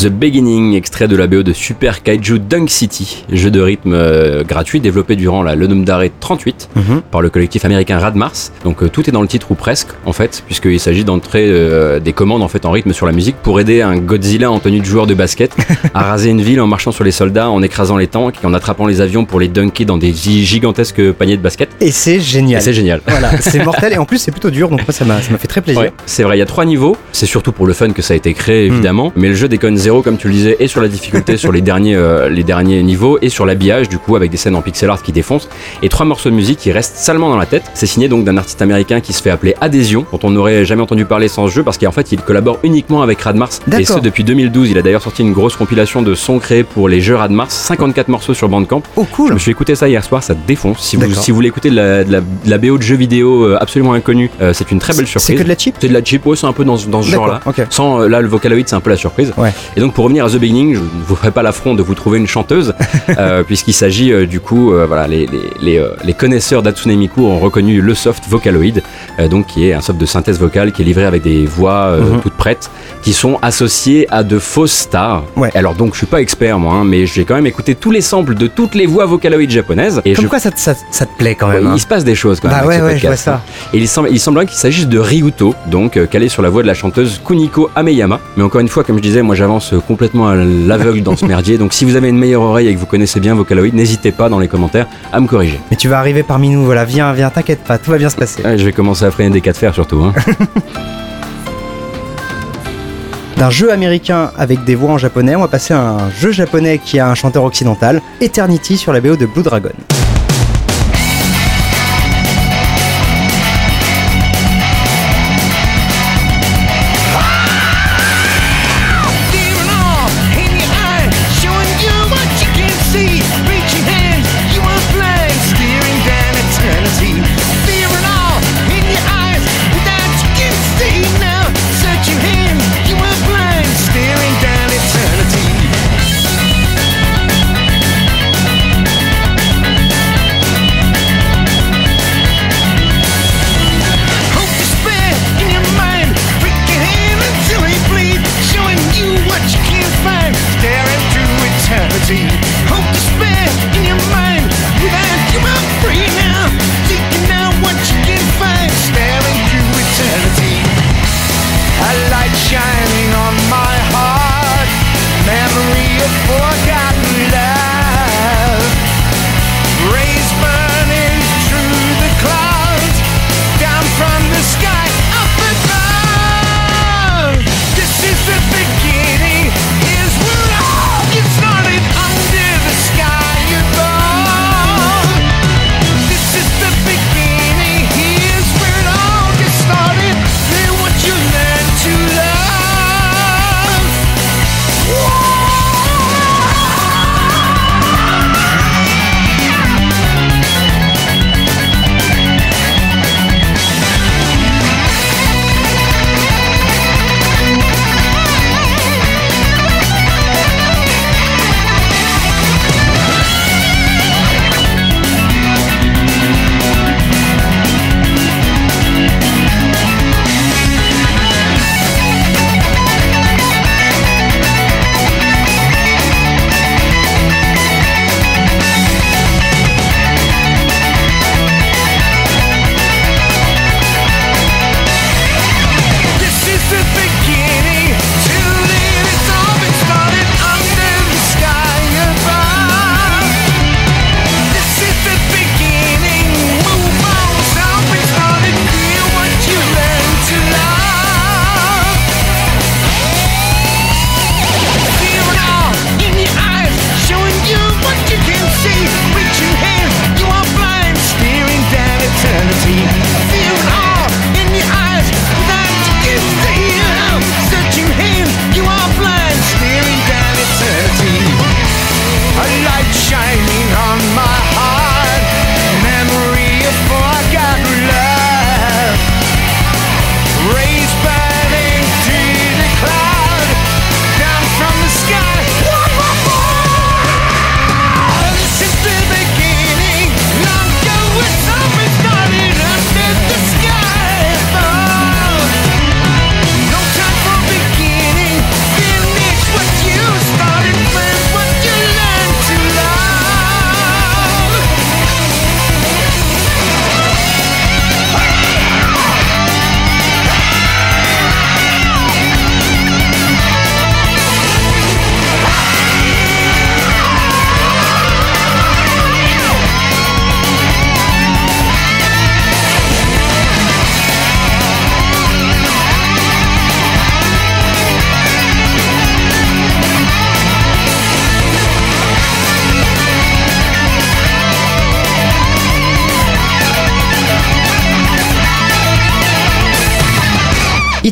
The Beginning, extrait de la BO de Super Kaiju Dunk City, jeu de rythme euh, gratuit développé durant la Lenum Dare 38 Mhm. par le collectif américain Radmars. Donc euh, tout est dans le titre ou presque en fait, puisqu'il s'agit d'entrer euh, des commandes en fait en rythme sur la musique pour aider un Godzilla en tenue de joueur de basket à raser une ville en marchant sur les soldats, en écrasant les tanks et en attrapant les avions pour les dunker dans des gi- gigantesques paniers de basket. Et c'est génial. c'est génial. Voilà, c'est mortel et en plus c'est plutôt dur donc moi ça m'a fait très plaisir. Ouais, c'est vrai, il y a trois niveaux. C'est surtout pour le fun que ça a été créé, évidemment. Mais le jeu déconne zéro, comme tu le disais, et sur la difficulté sur les derniers, euh, les derniers niveaux, et sur l'habillage, du coup, avec des scènes en pixel art qui défoncent. Et trois morceaux de musique qui restent salement dans la tête. C'est signé donc d'un artiste américain qui se fait appeler Adhésion, dont on n'aurait jamais entendu parler sans ce jeu, parce qu'en fait, il collabore uniquement avec Radmars. Et ce depuis 2012. Il a d'ailleurs sorti une grosse compilation de sons créés pour les jeux Radmars, 54 morceaux sur Bandcamp. Oh Je cool. me suis écouté ça hier soir, ça défonce. Si vous, si vous voulez écouter de la, de la, de la BO de jeux vidéo euh, absolument inconnue, euh, c'est une très belle surprise. C'est que de la chip C'est de la chip, ouais, c'est un peu dans, ce- dans ce genre-là. ok. Sans, euh, là, le Vocaloid, c'est un peu la surprise. Ouais. Et donc, pour revenir à The Beginning, je ne vous ferai pas l'affront de vous trouver une chanteuse, euh, puisqu'il s'agit euh, du coup, euh, voilà, les, les, les, les connaisseurs d'Hatsune Miku ont reconnu le soft Vocaloid, donc qui est un soft de synthèse vocale qui est livré avec des voix euh, Mhm. toutes prêtes, qui sont associées à de fausses stars. Ouais. Alors donc, je suis pas expert moi, hein, mais j'ai quand même écouté tous les samples de toutes les voix Vocaloid japonaises. Et Comme je quoi ça, te- ça, ça te plaît quand Ouais, même. hein. il se passe des choses quand même. Bah avec ouais, ce ouais, je vois podcast, ça. hein. Et il, semble, il semblerait qu'il s'agisse de Ryuto, donc calé sur la voix de la chanteuse Kuniko Ameyama. Mais encore une fois, comme je disais, moi j'avance euh, complètement à l'aveugle dans ce merdier. Donc si vous avez une meilleure oreille et que vous connaissez bien Vocaloid, n'hésitez pas dans les commentaires à me corriger. Mais tu vas arriver parmi nous, voilà, viens, viens, t'inquiète pas, tout va bien se passer. Ouais, je vais commencer à freiner des cas de fer surtout. Hein. D'un jeu américain avec des voix en japonais, on va passer à un jeu japonais qui a un chanteur occidental, Eternity sur la BO de Blue Dragon.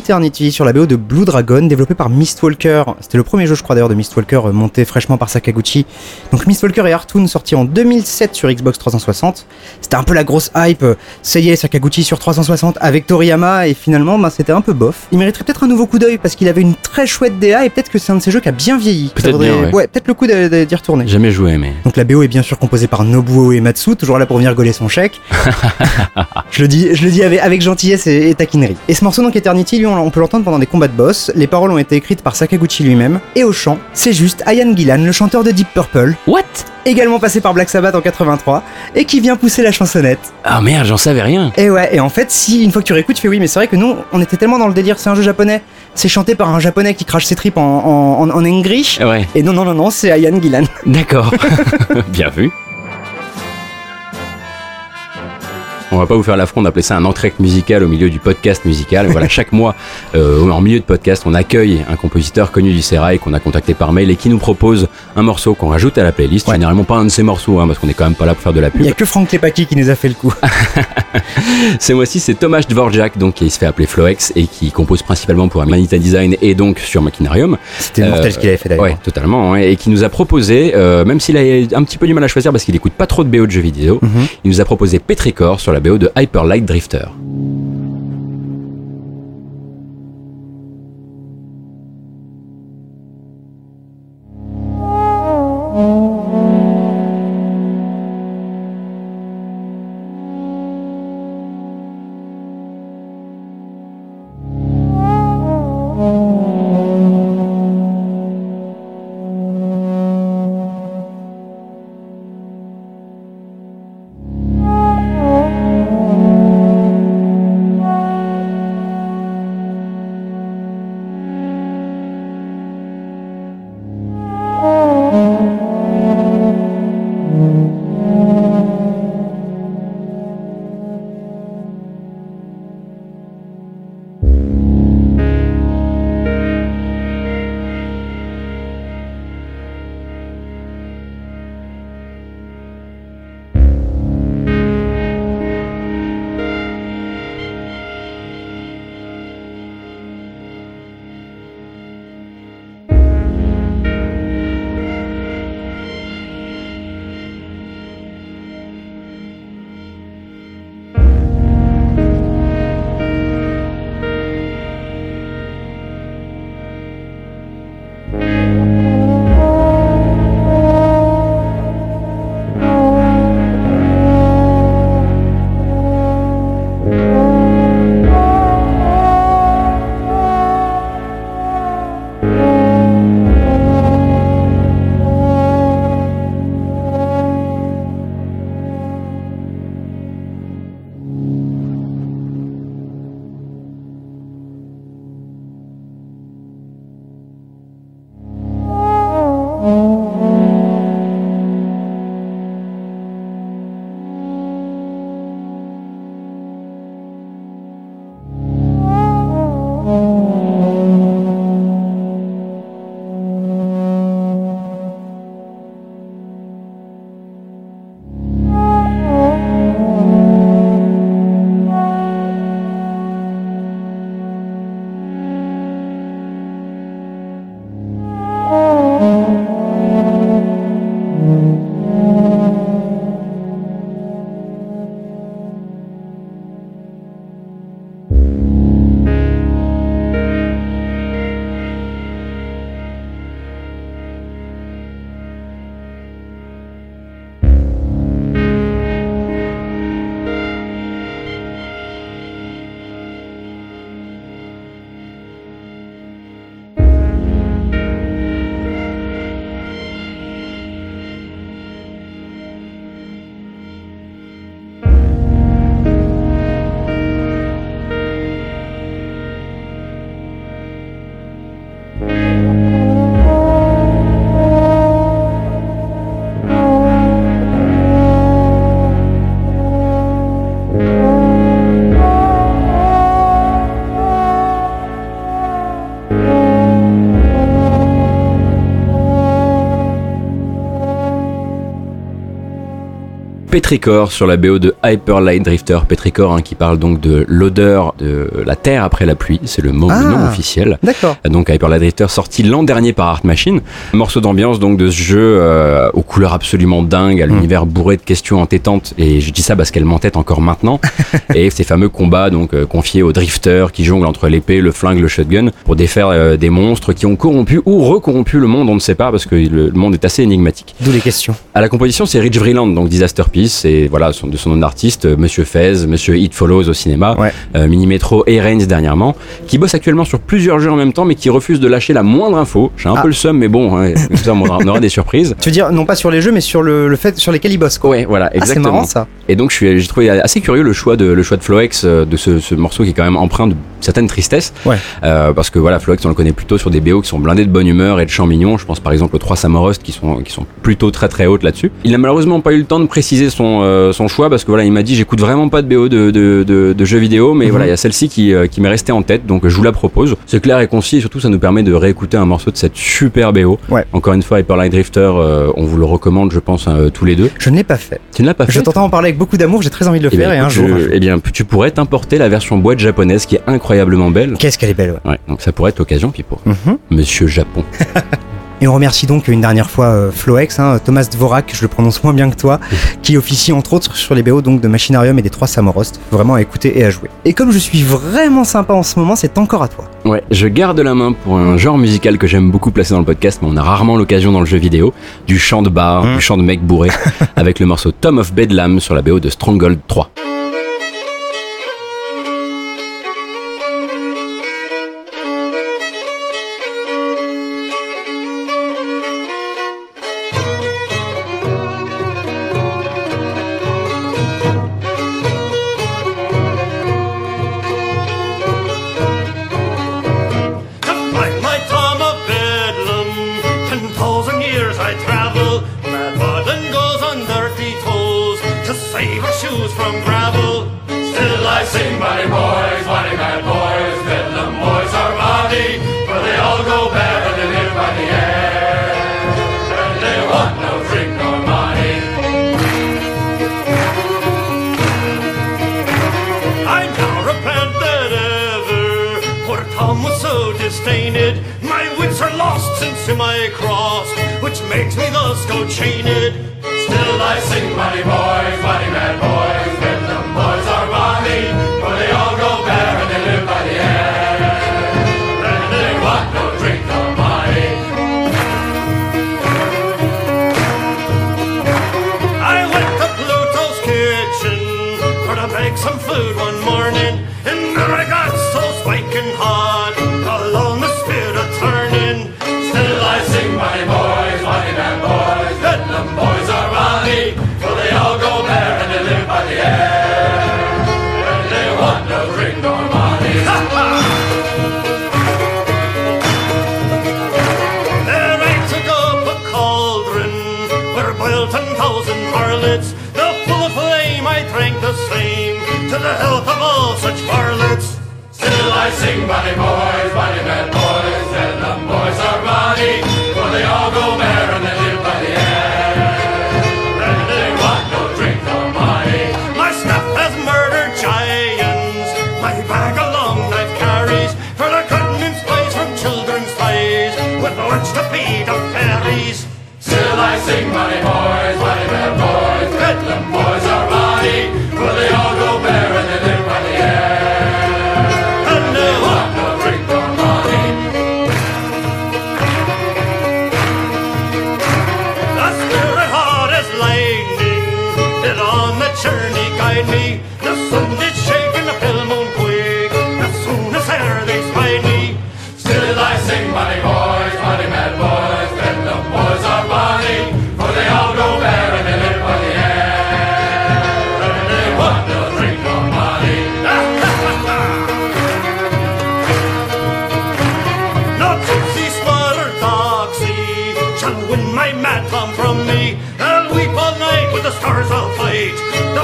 Eternity sur la BO de Blue Dragon, développé par Mistwalker. C'était le premier jeu, je crois d'ailleurs, de Mistwalker euh, monté fraîchement par Sakaguchi. Donc Mistwalker et Artoon sortis en 2007 sur Xbox 360. C'était un peu la grosse hype. Ça y est, Sakaguchi sur 360 avec Toriyama et finalement, ben, c'était un peu bof. Il mériterait peut-être un nouveau coup d'œil parce qu'il avait une très chouette DA et peut-être que c'est un de ces jeux qui a bien vieilli. Peut-être bien, ouais. peut-être le coup d'y retourner. Jamais joué, mais. Donc la BO est bien sûr composée par Nobuo Uematsu, toujours là pour venir gauler son chèque. je le dis, je le dis avec, avec gentillesse et, et taquinerie. Et ce morceau donc Eternity, lui, on, on peut l'entendre pendant des combats de boss. Les paroles ont été écrites par Sakaguchi lui-même. Et au chant, c'est juste Ian Gillan, le chanteur de Deep Purple, What? Également passé par Black Sabbath en 83, et qui vient pousser la chansonnette. Ah merde, j'en savais rien. Et ouais, et en fait, si une fois que tu réécoutes, tu fais oui, mais c'est vrai que nous, on était tellement dans le délire, c'est un jeu japonais, c'est chanté par un japonais qui crache ses tripes en, en, en, en English. Ouais, Et non, non, non, non, c'est Ian Gillan. d'accord. Bien vu. On va pas vous faire l'affront d'appeler ça un entrée musical au milieu du podcast musical. Voilà, chaque mois, euh, en milieu de podcast, on accueille un compositeur connu du Serail qu'on a contacté par mail et qui nous propose un morceau qu'on rajoute à la playlist. Ouais. Généralement pas un de ses morceaux, hein, parce qu'on est quand même pas là pour faire de la Il pub. y a que Frank Lepaki qui nous a fait le coup. Ces mois-ci, c'est Tomasz Dvorak, donc qui se fait appeler Floex et qui compose principalement pour Manita Design et donc sur Machinarium. C'était mortel Euh, ce qu'il avait fait d'ailleurs. Ouais, totalement. ouais, et qui nous a proposé, euh, même s'il a un petit peu du mal à choisir parce qu'il écoute pas trop de BO de jeux vidéo, Mhm. il nous a proposé Petrichor sur la BO de Hyper Light Drifter. Petrichor sur la BO de Hyper Light Drifter. Petrichor hein, qui parle donc de l'odeur de la terre après la pluie, c'est le mot Ah. le nom officiel. D'accord. Donc Hyper Light Drifter sorti l'an dernier par Art Machine. Morceau d'ambiance donc de ce jeu euh, aux couleurs absolument dingues, à Hmm. l'univers bourré de questions entêtantes. Et je dis ça parce qu'elle m'entête encore maintenant. et ces fameux combats donc euh, confiés aux drifters qui jonglent entre l'épée, le flingue, le shotgun pour défaire euh, des monstres qui ont corrompu ou recorrompu le monde, on ne sait pas parce que le, le monde est assez énigmatique. D'où les questions. À la composition, c'est Rich Vreeland, donc Disaster Peace, et voilà, son, de son nom d'artiste, euh, Monsieur Fez, Monsieur It Follows au cinéma, Ouais. euh, Mini Metro et Reigns dernièrement, qui bosse actuellement sur plusieurs jeux en même temps, mais qui refuse de lâcher la moindre info. J'ai un Ah. peu le seum, mais bon, hein, ça, on aura, on aura des surprises. Tu veux dire, non pas sur les jeux, mais sur le, le fait sur lesquels ils bossent, quoi. Ouais, voilà, Ah, c'est exactement. marrant ça. Et donc, j'ai trouvé assez curieux le choix de, le choix de Floex euh, de ce, ce morceau qui est quand même empreint de certaines tristesses. Ouais. Euh, parce que voilà, Floex, on le connaît plutôt sur des BO qui sont blindés de bonne humeur et de chants mignons. Je pense par exemple aux trois Samorost qui sont, qui sont plutôt très très hautes là-dessus. Il n'a malheureusement pas eu le temps de préciser son, euh, son choix parce que voilà, il m'a dit j'écoute vraiment pas de BO de, de, de, de jeux vidéo, mais Mhm. voilà, il y a celle-ci qui, euh, qui m'est restée en tête, donc je vous la propose. C'est clair et concis et surtout ça nous permet de réécouter un morceau de cette super BO. Ouais. Encore une fois, Hyper Light Drifter, euh, on vous le recommande, je pense, euh, tous les deux. Je ne l'ai pas fait. Tu ne l'as pas fait? Je t'entends en parler avec beaucoup d'amour, j'ai très envie de le eh bien, faire et un jour. je- eh bien, tu pourrais t'importer la version boîte japonaise qui est incroyablement belle. Qu'est-ce qu'elle est belle, ouais. Ouais, donc ça pourrait être l'occasion, Pipo. Mhm. Monsieur Japon. Et on remercie donc une dernière fois euh, Floex, hein, Thomas Dvorak, je le prononce moins bien que toi, qui officie entre autres sur les BO donc de Machinarium et des trois Samorost. Vraiment à écouter et à jouer. Et comme je suis vraiment sympa en ce moment, c'est encore à toi. Ouais, je garde la main pour un genre musical que j'aime beaucoup placer dans le podcast, mais on a rarement l'occasion dans le jeu vidéo, du chant de bar, Mm. du chant de mec bourré, avec le morceau Tom of Bedlam sur la BO de Stronghold 3.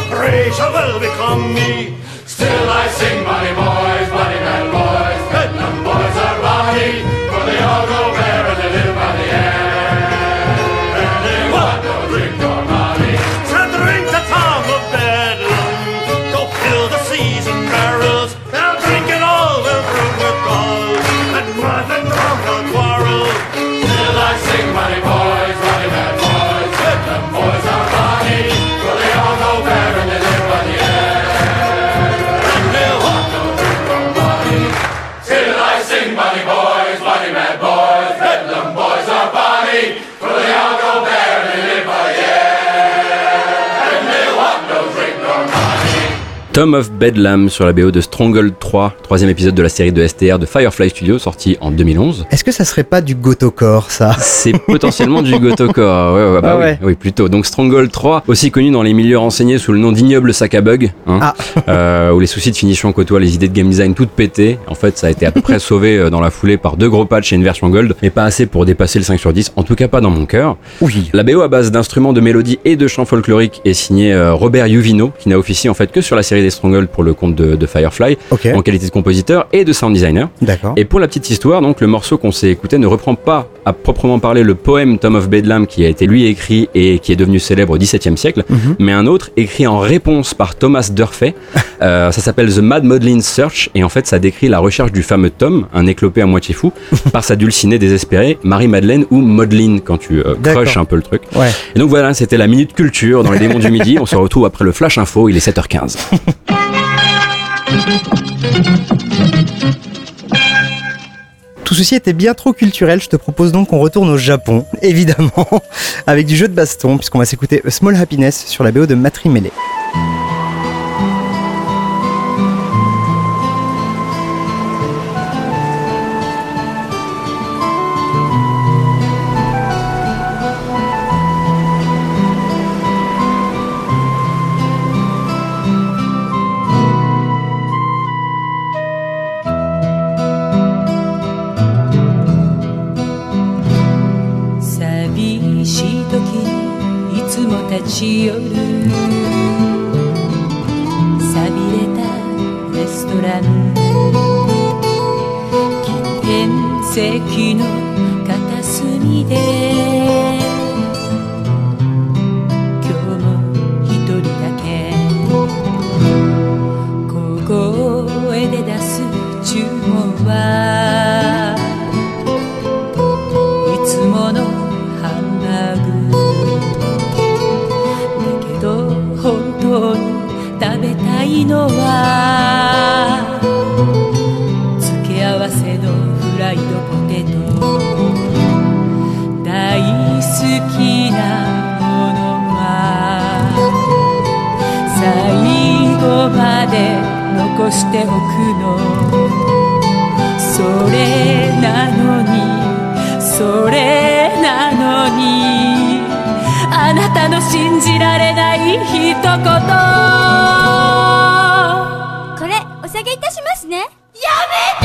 creature will become me. Still I sing, my boy. Tom of Bedlam sur la BO de Stronghold 3, troisième épisode de la série de STR de Firefly Studios, sorti en 2011. Est-ce que ça serait pas du Gotocore, ça? C'est potentiellement du Gotocore, ouais, ouais, bah Ah oui, ouais. oui, plutôt. Donc Stronghold 3, aussi connu dans les milieux renseignés sous le nom d'ignoble sac à bug, hein, Ah. euh, où les soucis de finition côtoient les idées de game design toutes pétées. En fait, ça a été à peu près sauvé euh, dans la foulée par deux gros patchs et une version gold, mais pas assez pour dépasser le 5 sur 10, en tout cas pas dans mon cœur. Oui. La BO à base d'instruments de mélodie et de chants folkloriques est signée euh, Robert Juvino, qui n'a officié en fait que sur la série des Stronghold pour le compte de, de Firefly, en qualité de compositeur et de sound designer. D'accord. Et pour la petite histoire, donc le morceau qu'on s'est écouté ne reprend pas à proprement parler le poème Tom of Bedlam qui a été lui écrit et qui est devenu célèbre au XVIIe siècle, Mhm. mais un autre écrit en réponse par Thomas Durfee. Euh, ça s'appelle The Mad Maudlin Search et en fait ça décrit la recherche du fameux Tom, un éclopé à moitié fou, par sa dulcinée désespérée, Marie-Madeleine ou Maudlin quand tu euh, crushes un peu le truc. Ouais. Et donc voilà, c'était la minute culture dans les démons du midi. On se retrouve après le flash info, il est 7h15. Tout ceci était bien trop culturel, je te propose donc qu'on retourne au Japon, évidemment, avec du jeu de baston, puisqu'on va s'écouter Small Happiness sur la BO de Matri she owed 残しておくの？それなのにそれなのにあなたの信じられない一言。これお下げいたしますね。やめて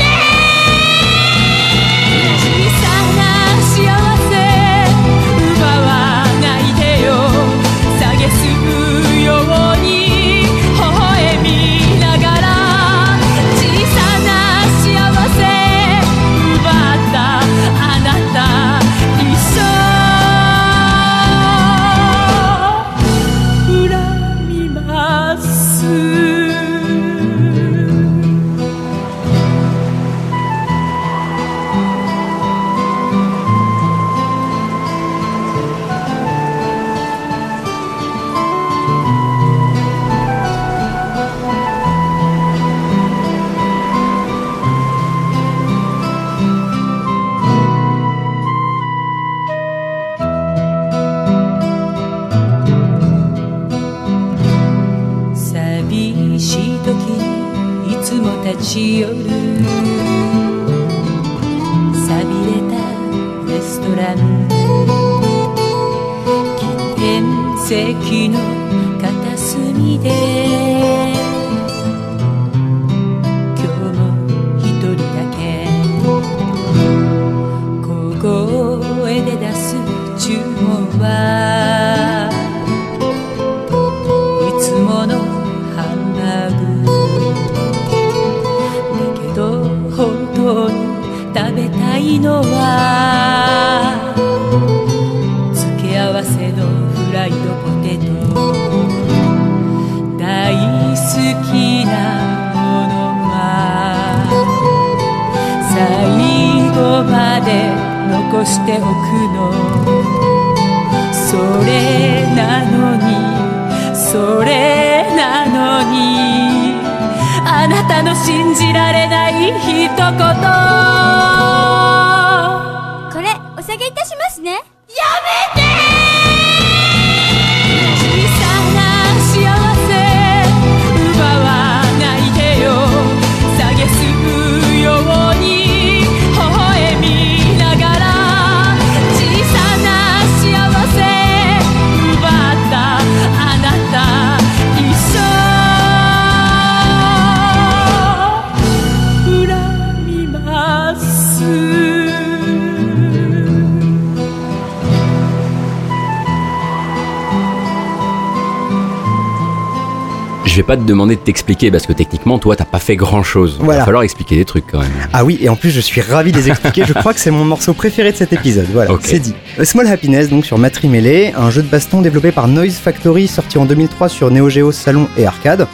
pas te demander de t'expliquer parce que techniquement, toi, t'as pas fait grand chose. Il va falloir expliquer des trucs quand même. Ah oui, et en plus je suis ravi de les expliquer, je crois que c'est mon morceau préféré de cet épisode, voilà, c'est dit. A Small Happiness, donc sur Melee, un jeu de baston développé par Noise Factory, sorti en 2003 sur Neo Geo Salon et Arcade.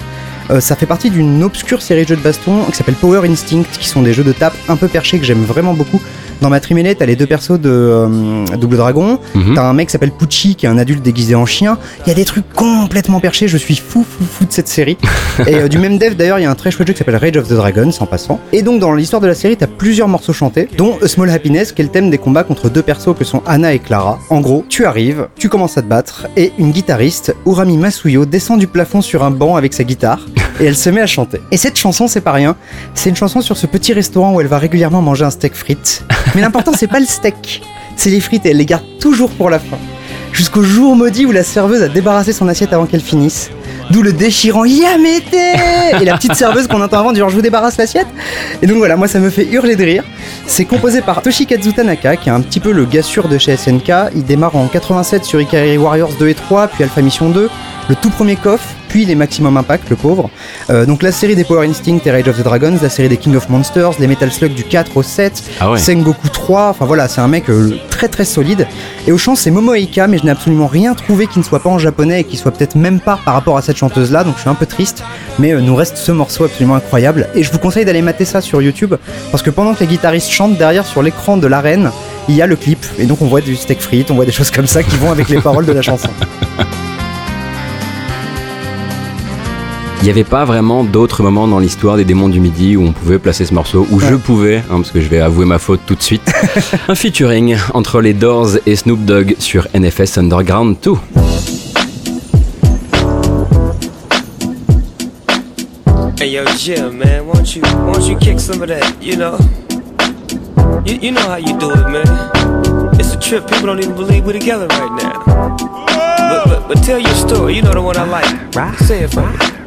Euh, ça fait partie d'une obscure série de jeux de baston qui s'appelle Power Instinct, qui sont des jeux de tape un peu perchés que j'aime vraiment beaucoup. Dans Matri Melee, t'as les deux persos de euh, Double Dragon, Mhm. t'as un mec qui s'appelle Pucci, qui est un adulte déguisé en chien. Il y a des trucs complètement perchés, je suis fou fou fou de cette série. Et euh, du même dev d'ailleurs, il y a un très chouette jeu qui s'appelle Rage of the Dragons en passant. Et donc dans l'histoire de la série, t'as plusieurs morceaux chantés, dont A Small Happiness, qui est le thème des combats contre deux persos que sont Anna et Clara. En gros, tu arrives, tu commences à te battre, et une guitariste, Urami Masuyo, descend du plafond sur un banc avec sa guitare, et elle se met à chanter. Et cette chanson, c'est pas rien, c'est une chanson sur ce petit restaurant où elle va régulièrement manger un steak frites. Mais l'important, c'est pas le steak, c'est les frites, et elle les garde toujours pour la fin. Jusqu'au jour maudit où la serveuse a débarrassé son assiette avant qu'elle finisse. D'où le déchirant Yamete Et la petite serveuse qu'on entend avant dire je vous débarrasse l'assiette. Et donc voilà, moi ça me fait hurler de rire. C'est composé par Toshikazu Tanaka, qui est un petit peu le gars de chez SNK. Il démarre en 87 sur Ikari Warriors 2 et 3, puis Alpha Mission 2, le tout premier KOF, puis les Maximum Impact, le pauvre. Euh, donc la série des Power Instinct et Rage of the Dragons, la série des King of Monsters, les Metal Slug du 4 au 7, Ah ouais. Sengoku 3, enfin voilà, c'est un mec euh, très très solide. Et au chant, c'est Momo Eika, mais je n'ai absolument rien trouvé qui ne soit pas en japonais et qui soit peut-être même pas par rapport à cette chanteuse là, donc je suis un peu triste. Mais euh, nous reste ce morceau absolument incroyable. Et je vous conseille d'aller mater ça sur YouTube, parce que pendant que les guitaristes chantent derrière sur l'écran de l'arène, il y a le clip, et donc on voit du steak frites, on voit des choses comme ça qui vont avec les paroles de la chanson. n'y avait pas vraiment d'autres moments dans l'histoire des démons du midi où on pouvait placer ce morceau, où je pouvais, hein, parce que je vais avouer ma faute tout de suite. Un featuring entre les Doors et Snoop Dogg sur NFS Underground 2. Hey yo, Jim, man, won't you won't you kick some of that? You know, you, you know how you do it, man. It's a trip. People don't even believe we're together right now. But, but, but tell your story. You know the one I like. Right? Say it for me.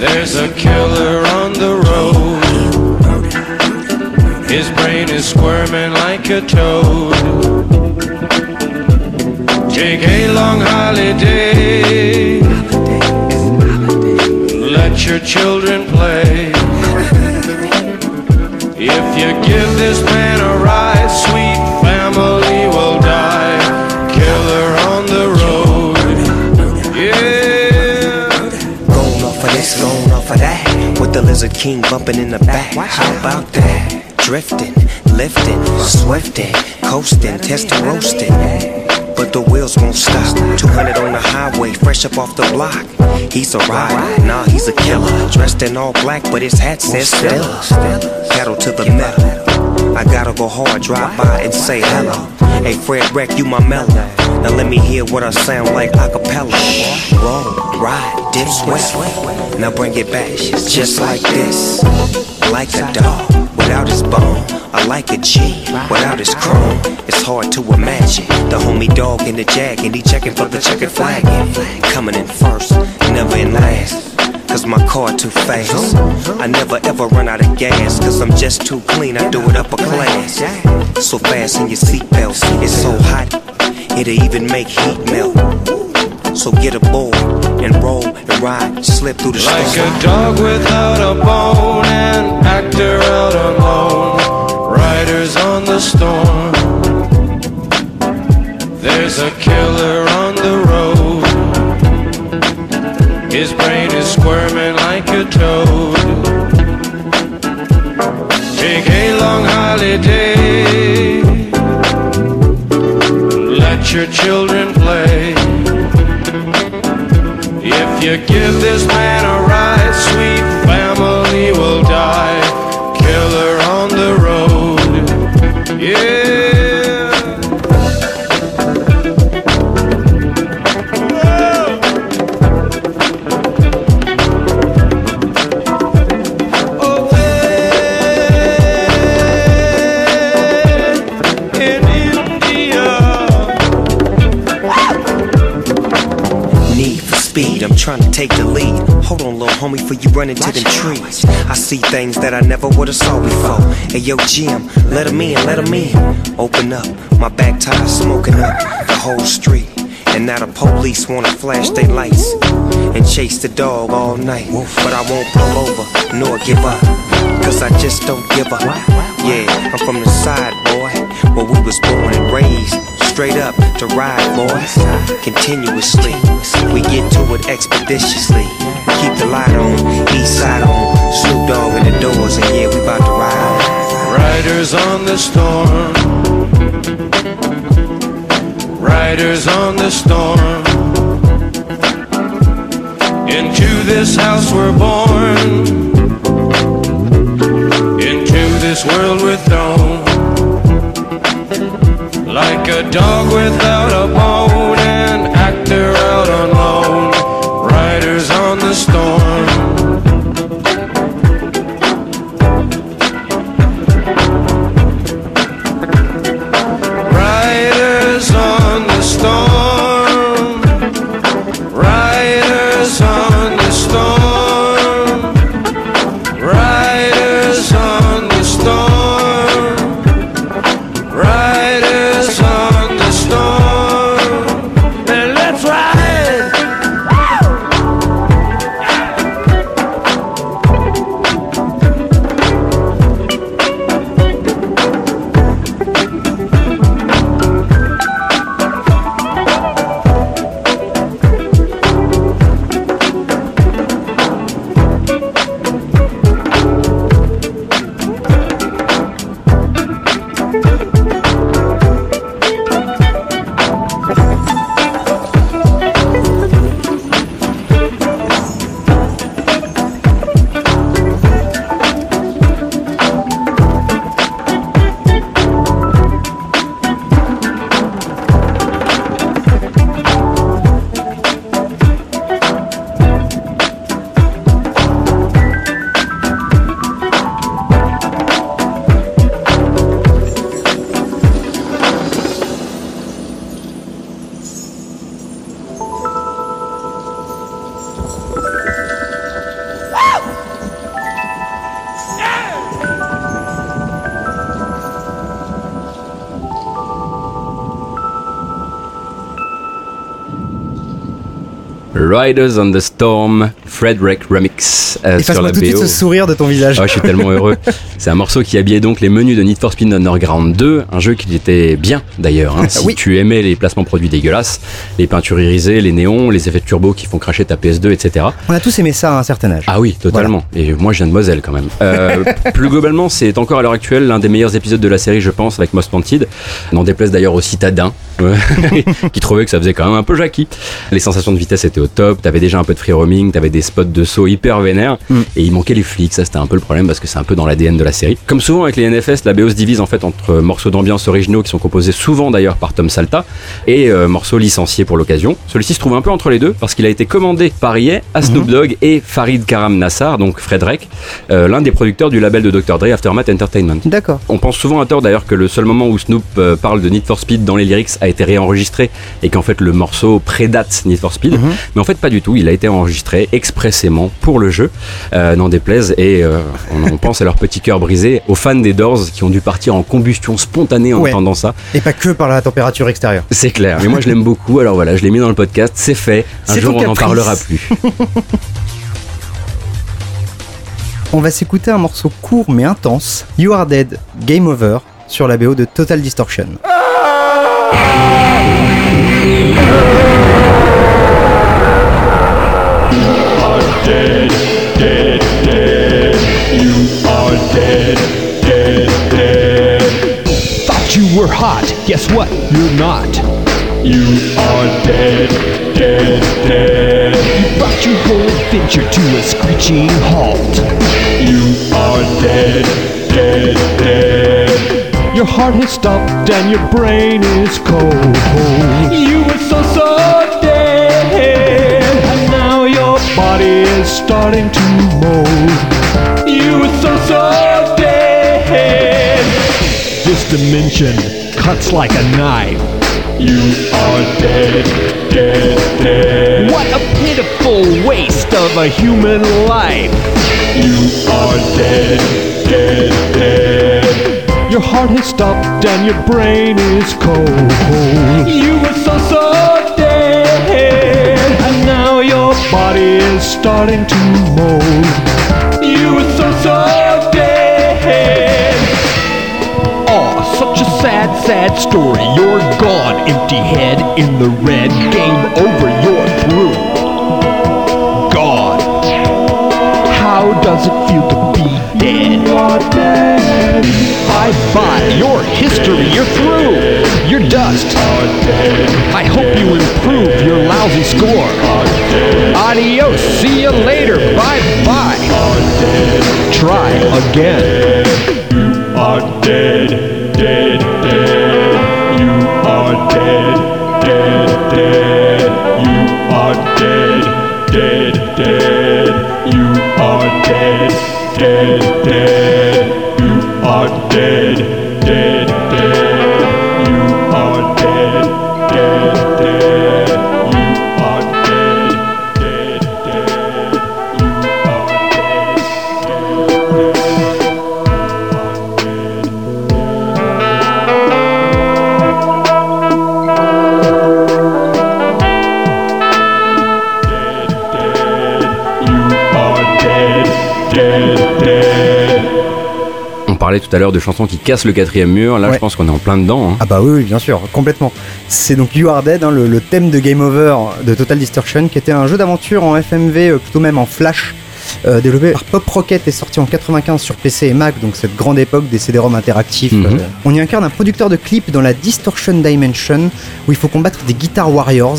There's a killer on the road. His brain is squirming like a toad. Take a long holiday. Let your children play. If you give this man a ride, sweet With the Lizard King bumping in the back. How about that? Drifting, lifting, swifting, coasting, testing, roasting. But the wheels won't stop. 200 on the highway, fresh up off the block. He's a rider, nah, he's a killer. Dressed in all black, but his hat says Stella. Pedal to the metal. I gotta go hard, drive by and say hello. Hey, Fred Wreck, you my mellow. Now let me hear what I sound like a cappella. Roll, ride, dip, sweat. Now bring it back, just like this. Like a dog without his bone. I like a G without his chrome. It's hard to imagine the homie dog in the jag and he checking for the checkered flag. Coming in first, never in last. Cause my car too fast. I never ever run out of gas. Cause I'm just too clean, I do it upper class. So fast in your seatbelts, it's so hot, it'll even make heat melt. So get aboard and roll and ride, slip through the Like storm. a dog without a bone, an actor out alone. Riders on the storm. There's a killer on the road. His brain is squirming like a toad. Take a long holiday. Let your children play. If you give this man a ride, sweet family will die. Take the lead. Hold on, little homie, for you run into them trees. I see things that I never would've saw before. Hey, yo, Jim, let 'em in, let 'em in. Open up, my back tire smoking up the whole street. And now the police wanna flash their lights and chase the dog all night. But I won't pull over nor give up, cause I just don't give up. Yeah, I'm from the side, boy, where we was born and raised. Straight up to ride, boys, continuously. We get to it expeditiously. Keep the light on, east side on, Snoop Dogg in the doors, and yeah, we about to ride. Riders on the storm. Riders on the storm. Into this house we're born. Into this world we're thrown. Like a dog without a bone, Riders on the Storm, Frederick Euh, sur la tout de suite BO. ce sourire de ton visage. Ah, je suis tellement heureux. C'est un morceau qui habillait donc les menus de Need for Speed Underground 2, un jeu qui était bien d'ailleurs. hein. Si Oui. tu aimais les placements produits dégueulasses, les peintures irisées, les néons, les effets de turbo qui font cracher ta PS2, etc. On a tous aimé ça à un certain âge. Ah oui, totalement. Et moi, je viens de Moselle quand même. Euh, plus globalement, c'est encore à l'heure actuelle l'un des meilleurs épisodes de la série, je pense, avec Most Wanted. N'en déplaise d'ailleurs aux citadins, qui trouvaient que ça faisait quand même un peu Jackie. Les sensations de vitesse étaient au top. T'avais déjà un peu de free roaming, t'avais des spots de saut hyper vénères, Mm. et il manquait les flics. Ça, c'était un peu le problème parce que c'est un peu dans l'ADN de la série. Comme souvent avec les NFS, la BO se divise en fait entre morceaux d'ambiance originaux qui sont composés souvent d'ailleurs par Tom Salta et euh, morceaux licenciés pour l'occasion. Celui-ci se trouve un peu entre les deux parce qu'il a été commandé par EA à Snoop Dogg et Farid Karam Nassar, donc Frederick, euh, l'un des producteurs du label de Dr. Dre Aftermath Entertainment. D'accord. On pense souvent à tort d'ailleurs que le seul moment où Snoop euh, parle de Need for Speed dans les lyrics a été réenregistré et qu'en fait le morceau prédate Need for Speed. Mais en fait pas du tout, il a été enregistré expressément pour le jeu, euh, n'en déplaise, et euh, on, on pense à leur petit cœur brisé, aux fans des Doors qui ont dû partir en combustion spontanée en Ouais. entendant ça. Et pas que par la température extérieure. C'est clair, mais moi je l'aime beaucoup, alors voilà, je l'ai mis dans le podcast, c'est fait, un jour on n'en parlera plus. On va s'écouter un morceau court mais intense, You Are Dead, Game Over, sur la BO de Total Distortion. Dead, dead, dead. You are dead, dead, dead. Thought you were hot. Guess what? You're not. You are dead, dead, dead. You brought your whole adventure to a screeching halt. You are dead, dead, dead. Your heart has stopped and your brain is cold. You were so, so body is starting to mold. You were so, so dead. This dimension cuts like a knife. You are dead, dead, dead. What a pitiful waste of a human life. You are dead, dead, dead. Your heart has stopped and your brain is cold. You were so, so body is starting to mold. You were so, so dead. Aw, such a sad, sad story. You're gone, empty head in the red. Game over, you're through. Gone. How does it feel to be dead? Bye bye, your history, you're through. You're dust. I hope you improve your lousy score. Adios, see you later, bye bye. Try again. You are dead, dead, dead. You are dead, dead, dead. You are dead, dead, dead. You are dead, dead, dead. You are dead, dead, dead. Tout à l'heure de chansons qui cassent le quatrième mur. Là, je pense qu'on est en plein dedans. hein. Ah bah oui, oui, bien sûr, complètement. C'est donc You Are Dead, hein, le, le thème de Game Over de Total Distortion, qui était un jeu d'aventure en FMV, euh, plutôt même en Flash, euh, développé par Pop Rocket et sorti en 95 sur PC et Mac, donc cette grande époque des CD-ROM interactifs. Mhm. euh. On y incarne un producteur de clips dans la Distortion Dimension, où il faut combattre des Guitar Warriors.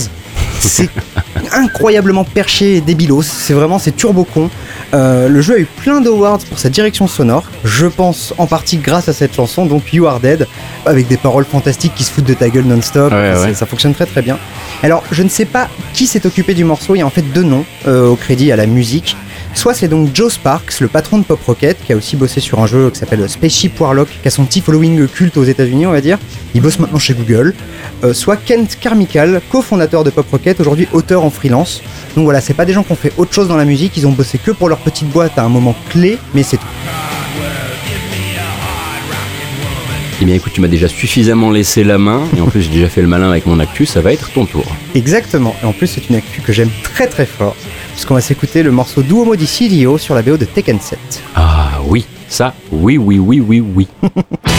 C'est incroyablement perché et débilos, c'est vraiment, c'est turbo con. Euh, le jeu a eu plein d'awards pour sa direction sonore, je pense en partie grâce à cette chanson, donc You Are Dead, avec des paroles fantastiques qui se foutent de ta gueule non-stop, Ouais, C'est- ouais. ça fonctionne très très bien. Alors je ne sais pas qui s'est occupé du morceau, il y a en fait deux noms euh, au crédit à la musique. Soit c'est donc Joe Sparks, le patron de Pop Rocket, qui a aussi bossé sur un jeu qui s'appelle Spaceship Warlock, qui a son petit following culte aux États-Unis, on va dire. Il bosse maintenant chez Google. Euh, soit Kent Carmichael, cofondateur de Pop Rocket, aujourd'hui auteur en freelance. Donc voilà, c'est pas des gens qui ont fait autre chose dans la musique, ils ont bossé que pour leur petite boîte à un moment clé, mais c'est tout. Eh bien, écoute, tu m'as déjà suffisamment laissé la main. Et en plus, j'ai déjà fait le malin avec mon actu. Ça va être ton tour. Exactement. Et en plus, c'est une actu que j'aime très très fort, puisqu'on va s'écouter le morceau Duomo di Silio sur la BO de Tekken 7. Ah oui, ça, oui, oui, oui, oui, oui.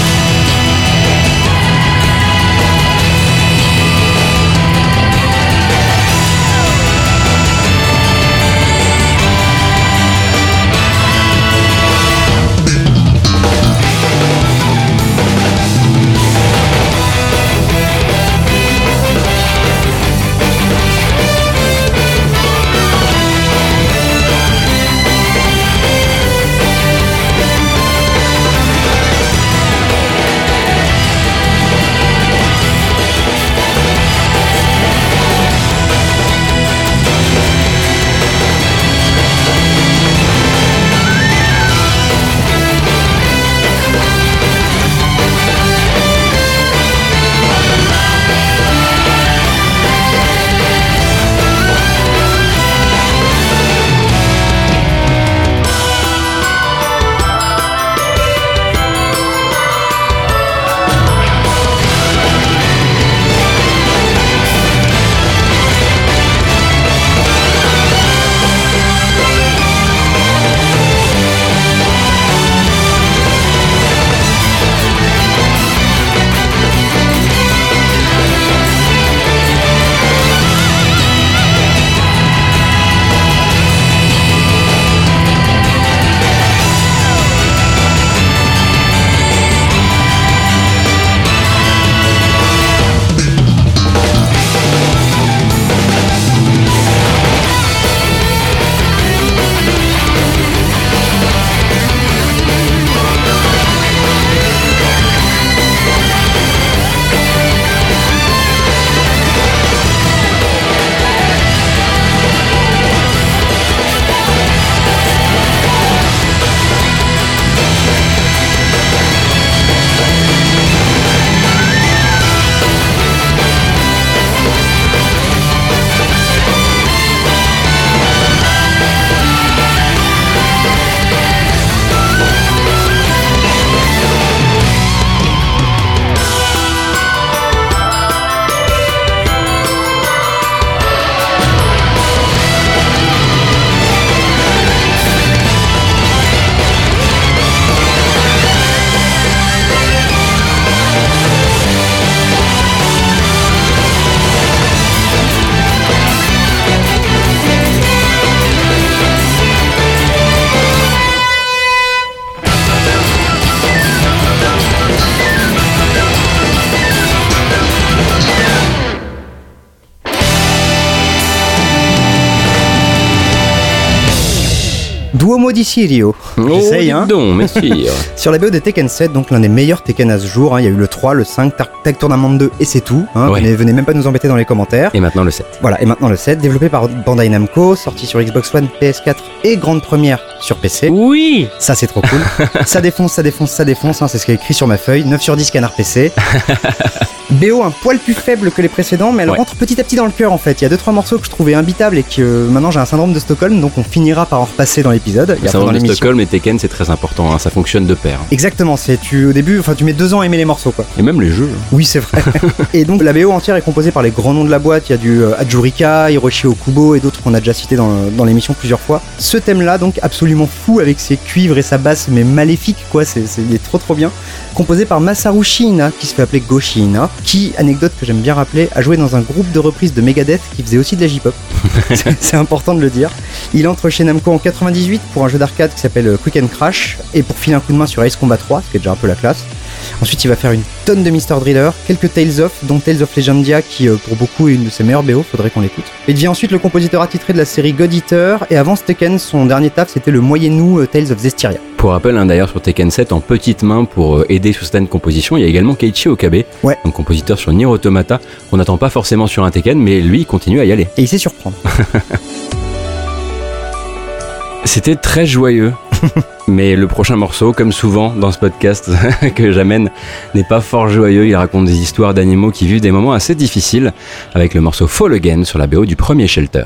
Di Sirio. Oh, J'essaye, hein. donc, messire. Sur la BO de Tekken 7, donc l'un des meilleurs Tekken à ce jour. hein. Il y a eu le 3, le 5, Tar- Tag Tournament 2 et c'est tout. hein. Ouais. Venez, venez même pas nous embêter dans les commentaires. Et maintenant le 7. Voilà, et maintenant le 7, développé par Bandai Namco, sorti sur Xbox One, PS4 et grande première sur PC. Oui Ça c'est trop cool. ça défonce, ça défonce, ça défonce, hein, c'est ce qui est écrit sur ma feuille. 9 sur 10 canard PC. BO un poil plus faible que les précédents, mais elle Ouais. rentre petit à petit dans le cœur en fait. Il y a 2-3 morceaux que je trouvais imbitables et que euh, maintenant j'ai un syndrome de Stockholm, donc on finira par en repasser dans l'épisode. Syndrome de. Stockholm et Tekken, c'est très important, hein, ça fonctionne de pair. Exactement, c'est tu au début, enfin tu mets deux ans à aimer les morceaux quoi. Et même les jeux. Oui, c'est vrai. et donc la BO entière est composée par les grands noms de la boîte. Il y a du euh, Ajurika, Hiroshi Okubo et d'autres qu'on a déjà cités dans, dans l'émission plusieurs fois. Ce thème-là, donc absolument fou avec ses cuivres et sa basse, mais maléfique quoi. C'est, c'est- il est trop trop bien. Composé par Masaru Shiina, qui se fait appeler Go Shiina, qui, anecdote que j'aime bien rappeler, a joué dans un groupe de reprises de Megadeth qui faisait aussi de la J-pop. c'est, c'est important de le dire. Il entre chez Namco en 98 pour un jeu d'arcade qui s'appelle euh, Quick and Crash et pour filer un coup de main sur Ace Combat 3, ce qui est déjà un peu la classe. Ensuite, il va faire une tonne de Mr. Driller, quelques Tales of, dont Tales of Legendia, qui euh, pour beaucoup est une de ses meilleures BO, faudrait qu'on l'écoute. Il devient ensuite le compositeur attitré de la série God Eater, et avant Tekken, son dernier taf, c'était le moyennou euh, Tales of Zestiria. Pour rappel, hein, d'ailleurs, sur Tekken 7, en petite main pour aider sur certaines compositions, il y a également Keiichi Okabe, Ouais. un compositeur sur Nier Automata, qu'on n'attend pas forcément sur un Tekken, mais lui, il continue à y aller. Et il sait surprendre. C'était très joyeux. Mais le prochain morceau, comme souvent dans ce podcast que j'amène, n'est pas fort joyeux. Il raconte des histoires d'animaux qui vivent des moments assez difficiles, avec le morceau Fall Again sur la BO du premier Shelter.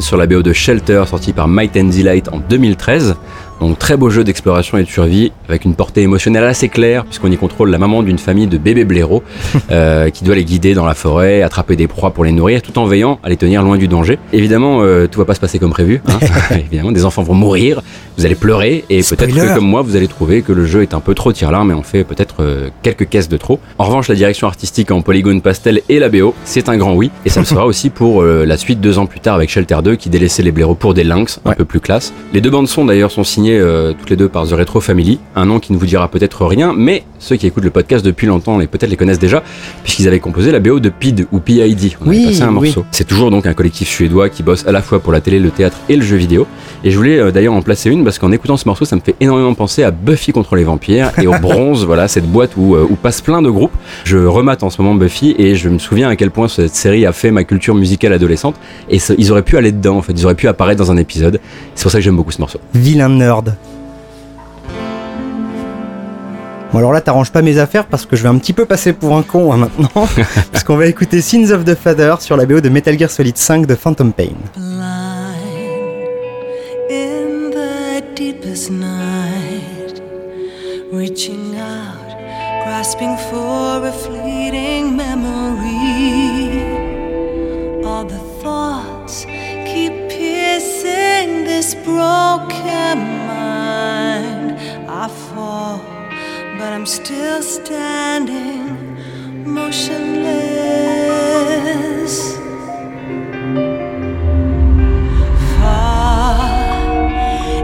Sur la BO de Shelter sorti par Might and Delight en 2013. Donc très beau jeu d'exploration et de survie avec une portée émotionnelle assez claire puisqu'on y contrôle la maman d'une famille de bébés blaireaux euh, qui doit les guider dans la forêt, attraper des proies pour les nourrir tout en veillant à les tenir loin du danger. Évidemment, euh, tout va pas se passer comme prévu. hein. Évidemment, des enfants vont mourir, vous allez pleurer et peut-être que comme moi vous allez trouver que le jeu est un peu trop tire-larme et on fait peut-être euh, quelques caisses de trop. En revanche, la direction artistique en polygone pastel et la BO, c'est un grand oui et ça le sera aussi pour euh, la suite deux ans plus tard avec Shelter 2 qui délaissait les blaireaux pour des lynx, un Ouais. peu plus classe. Les deux bandes son d'ailleurs sont signées toutes les deux par The Retro Family, un nom qui ne vous dira peut-être rien, mais ceux qui écoutent le podcast depuis longtemps les peut-être les connaissent déjà puisqu'ils avaient composé la BO de PID ou PID. On Oui, avait passé un oui. morceau. C'est toujours donc un collectif suédois qui bosse à la fois pour la télé, le théâtre et le jeu vidéo. Et je voulais euh, d'ailleurs en placer une parce qu'en écoutant ce morceau, ça me fait énormément penser à Buffy contre les vampires et au bronze, voilà, cette boîte où, euh, où passent plein de groupes. Je remate en ce moment Buffy et je me souviens à quel point cette série a fait ma culture musicale adolescente. Et ça- ils auraient pu aller dedans, en fait, ils auraient pu apparaître dans un épisode. C'est pour ça que j'aime beaucoup ce morceau. Vilain nerd. Bon alors là t'arranges pas mes affaires parce que je vais un petit peu passer pour un con hein, maintenant parce qu'on va écouter Sins of the Father sur la BO de Metal Gear Solid 5 de Phantom Pain. in the deepest night, reaching out, grasping for a fleeting memory. All the thoughts keep piercing this broken mind. I fall, but I'm still standing motionless. Far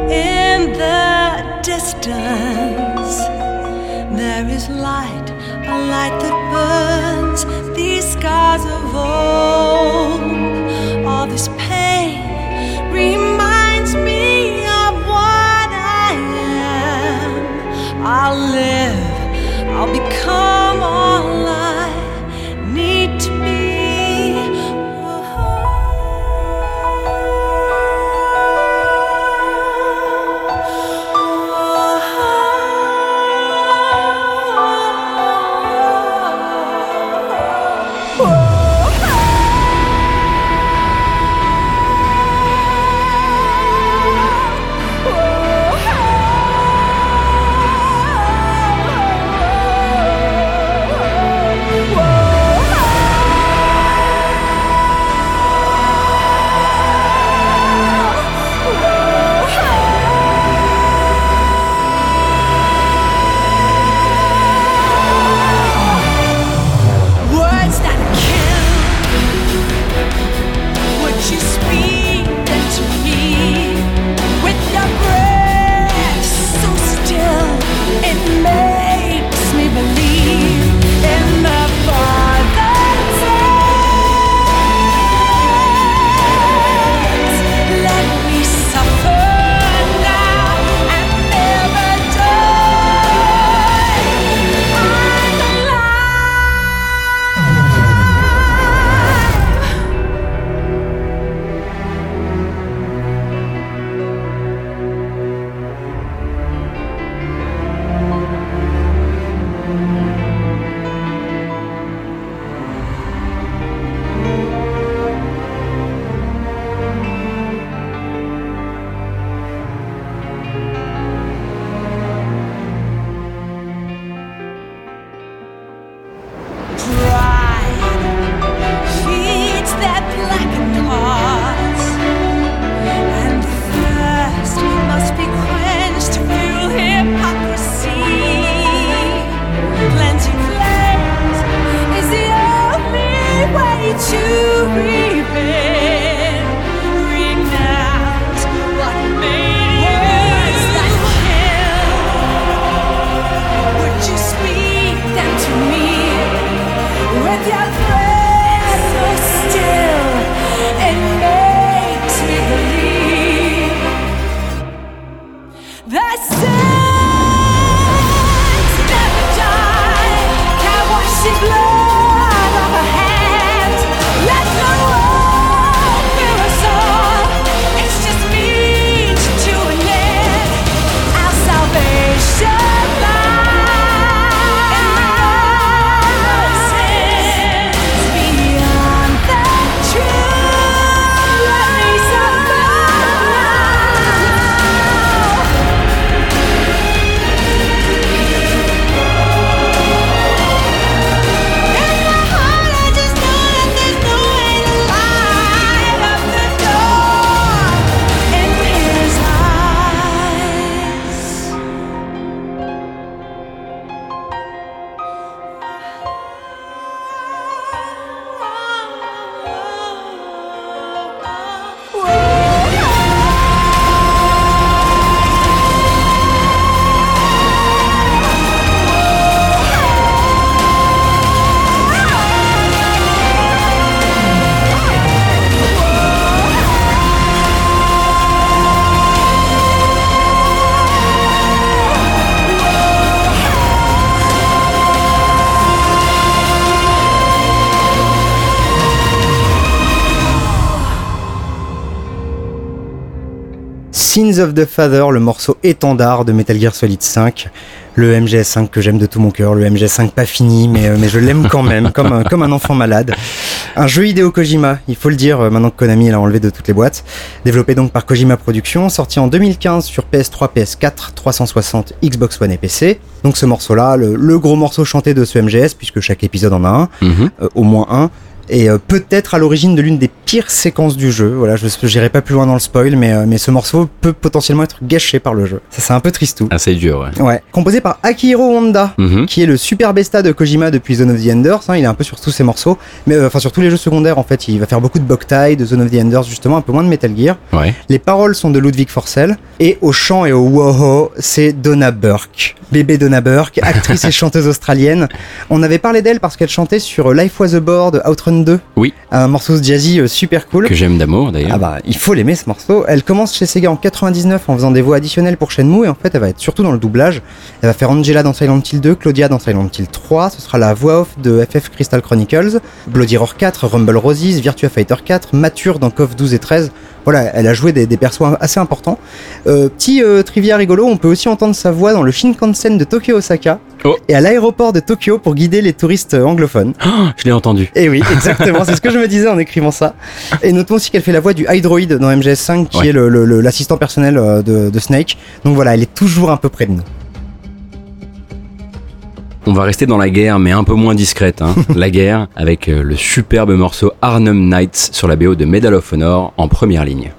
in the distance, there is light, a light that burns these scars of old. All this pain reminds me I'll live, I'll become all I Sins of the Father, le morceau étendard de Metal Gear Solid 5. Le MGS5 que j'aime de tout mon cœur, le MGS5 pas fini, mais, euh, mais je l'aime quand même, comme un, comme un enfant malade. Un jeu Hideo Kojima, il faut le dire, euh, maintenant que Konami l'a enlevé de toutes les boîtes. Développé donc par Kojima Productions, sorti en 2015 sur PS3, PS4, 360, Xbox One et PC. Donc ce morceau-là, le, le gros morceau chanté de ce MGS, puisque chaque épisode en a un, Mhm. euh, au moins un. Et euh, peut-être à l'origine de l'une des pires séquences du jeu. Voilà, je n'irai pas plus loin dans le spoil, mais, euh, mais ce morceau peut potentiellement être gâché par le jeu. Ça, c'est un peu tristou. Assez dur, ouais. Ouais, composé par Akihiro Honda, Mhm. qui est le super besta de Kojima depuis Zone of the Enders. hein, il est un peu sur tous ses morceaux, mais euh, enfin sur tous les jeux secondaires en fait. Il va faire beaucoup de Boktai, de Zone of the Enders justement, un peu moins de Metal Gear. Ouais. Les paroles sont de Ludwig Forcell et au chant et au woho, c'est Donna Burke. Bébé Donna Burke, actrice et chanteuse australienne. On avait parlé d'elle parce qu'elle chantait sur Life Was a Board Outrun 2. Oui. Un morceau jazzy euh, super cool. Que j'aime d'amour d'ailleurs. Ah bah, il faut l'aimer ce morceau. Elle commence chez Sega en 99 en faisant des voix additionnelles pour Shenmue et en fait elle va être surtout dans le doublage. Elle va faire Angela dans Silent Hill 2, Claudia dans Silent Hill 3, ce sera la voix off de FF Crystal Chronicles, Bloody Roar 4, Rumble Roses, Virtua Fighter 4, Mature dans KOF 12 et 13. Voilà, elle a joué des, des persos assez importants. Euh, petit euh, trivia rigolo, on peut aussi entendre sa voix dans le Shinkansen de Tokyo Osaka Oh. et à l'aéroport de Tokyo pour guider les touristes anglophones. Je l'ai entendu. Et oui, exactement, c'est ce que je me disais en écrivant ça. Et notons aussi qu'elle fait la voix du Hydroid dans MGS5, qui Ouais. est l'assistant personnel euh, de, de Snake. Donc voilà, elle est toujours un peu près de nous. On va rester dans la guerre, mais un peu moins discrète. Hein. la guerre, avec euh, le superbe morceau Arnhem Nights sur la BO de Medal of Honor en première ligne.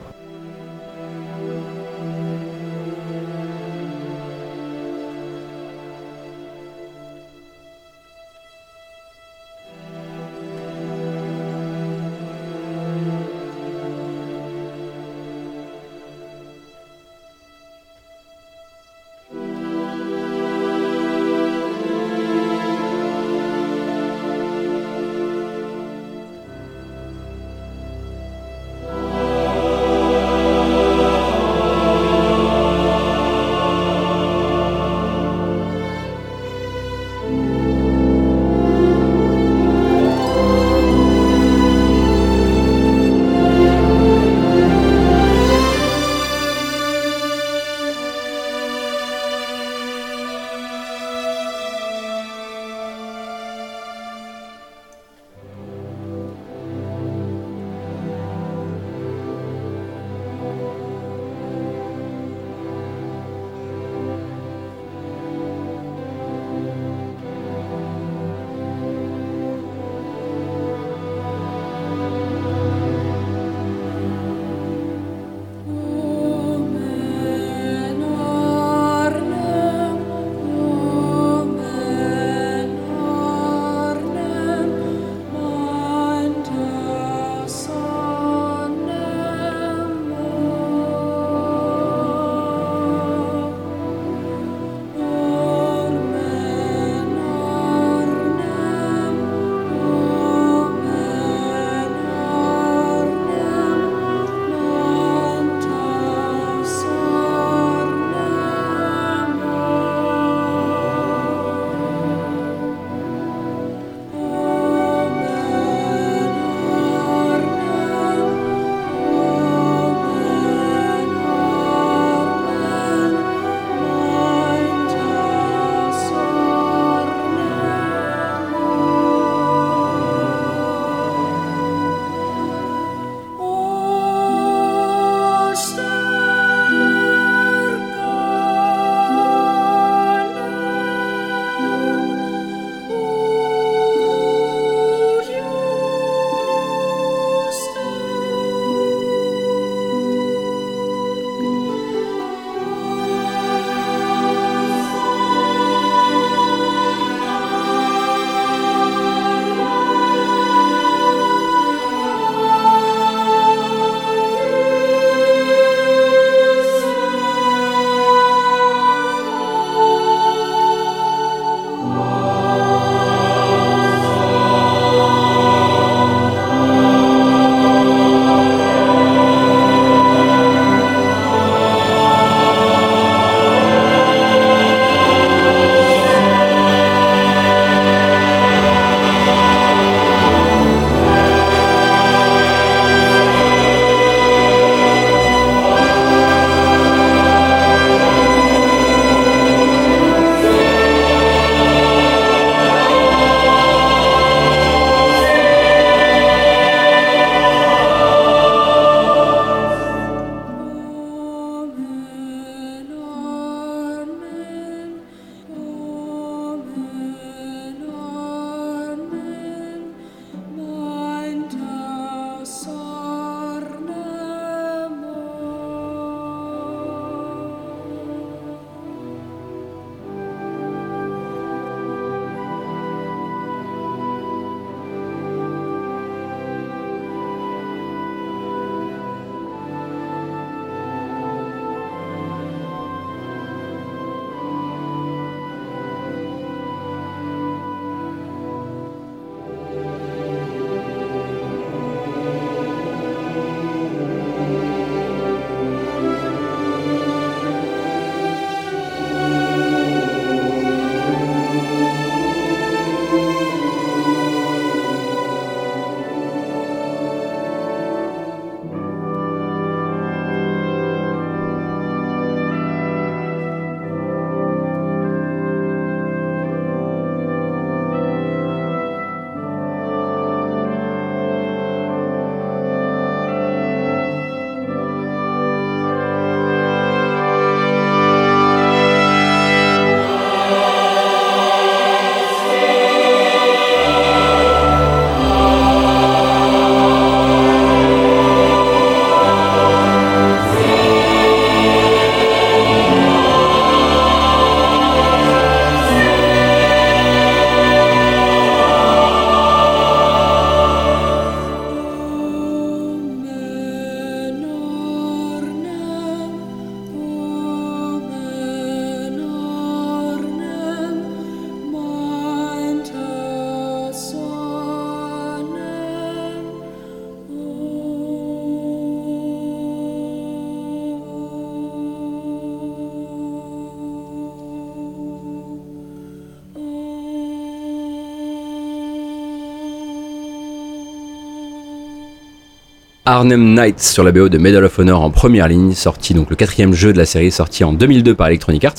Arnhem Knights sur la BO de Medal of Honor en première ligne, sorti donc le quatrième jeu de la série, sorti en 2002 par Electronic Arts.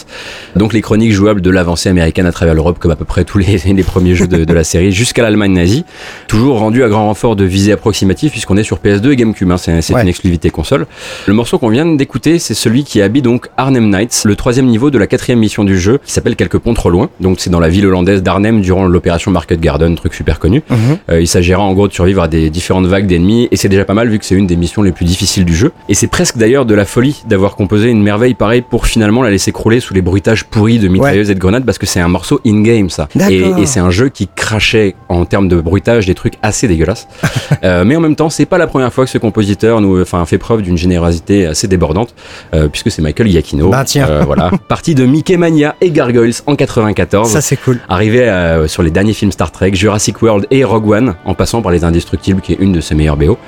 Donc les chroniques jouables de l'avancée américaine à travers l'Europe, comme à peu près tous les, les premiers jeux de, de la série, jusqu'à l'Allemagne nazie. Toujours rendu à grand renfort de visée approximative, puisqu'on est sur PS2 et GameCube, hein, c'est Ouais. une exclusivité console. Le morceau qu'on vient d'écouter, c'est celui qui habille donc Arnhem Knights, le troisième niveau de la quatrième mission du jeu, qui s'appelle Quelques ponts trop loin. Donc c'est dans la ville hollandaise d'Arnhem durant l'opération Market Garden, truc super connu. Mhm. Euh, il s'agira en gros de survivre à des différentes vagues d'ennemis et c'est déjà pas mal vu que c'est une des missions les plus difficiles du jeu. Et c'est presque d'ailleurs de la folie d'avoir composé une merveille pareille pour finalement la laisser crouler sous les bruitages pourris de mitrailleuses et de grenades parce que c'est un morceau in-game ça. Et, et c'est un jeu qui crachait en termes de bruitage des trucs assez dégueulasses. Euh, mais en même temps, c'est pas la première fois que ce compositeur nous, enfin, fait preuve d'une générosité assez débordante, euh, puisque c'est Michael Giacchino. Bah, tiens. Euh, voilà. Parti de Mickey Mania et Gargoyles en 94. Ça, c'est cool. Arrivé sur les derniers films Star Trek, Jurassic World et Rogue One, en passant par Les Indestructibles, qui est une de ses meilleures BO.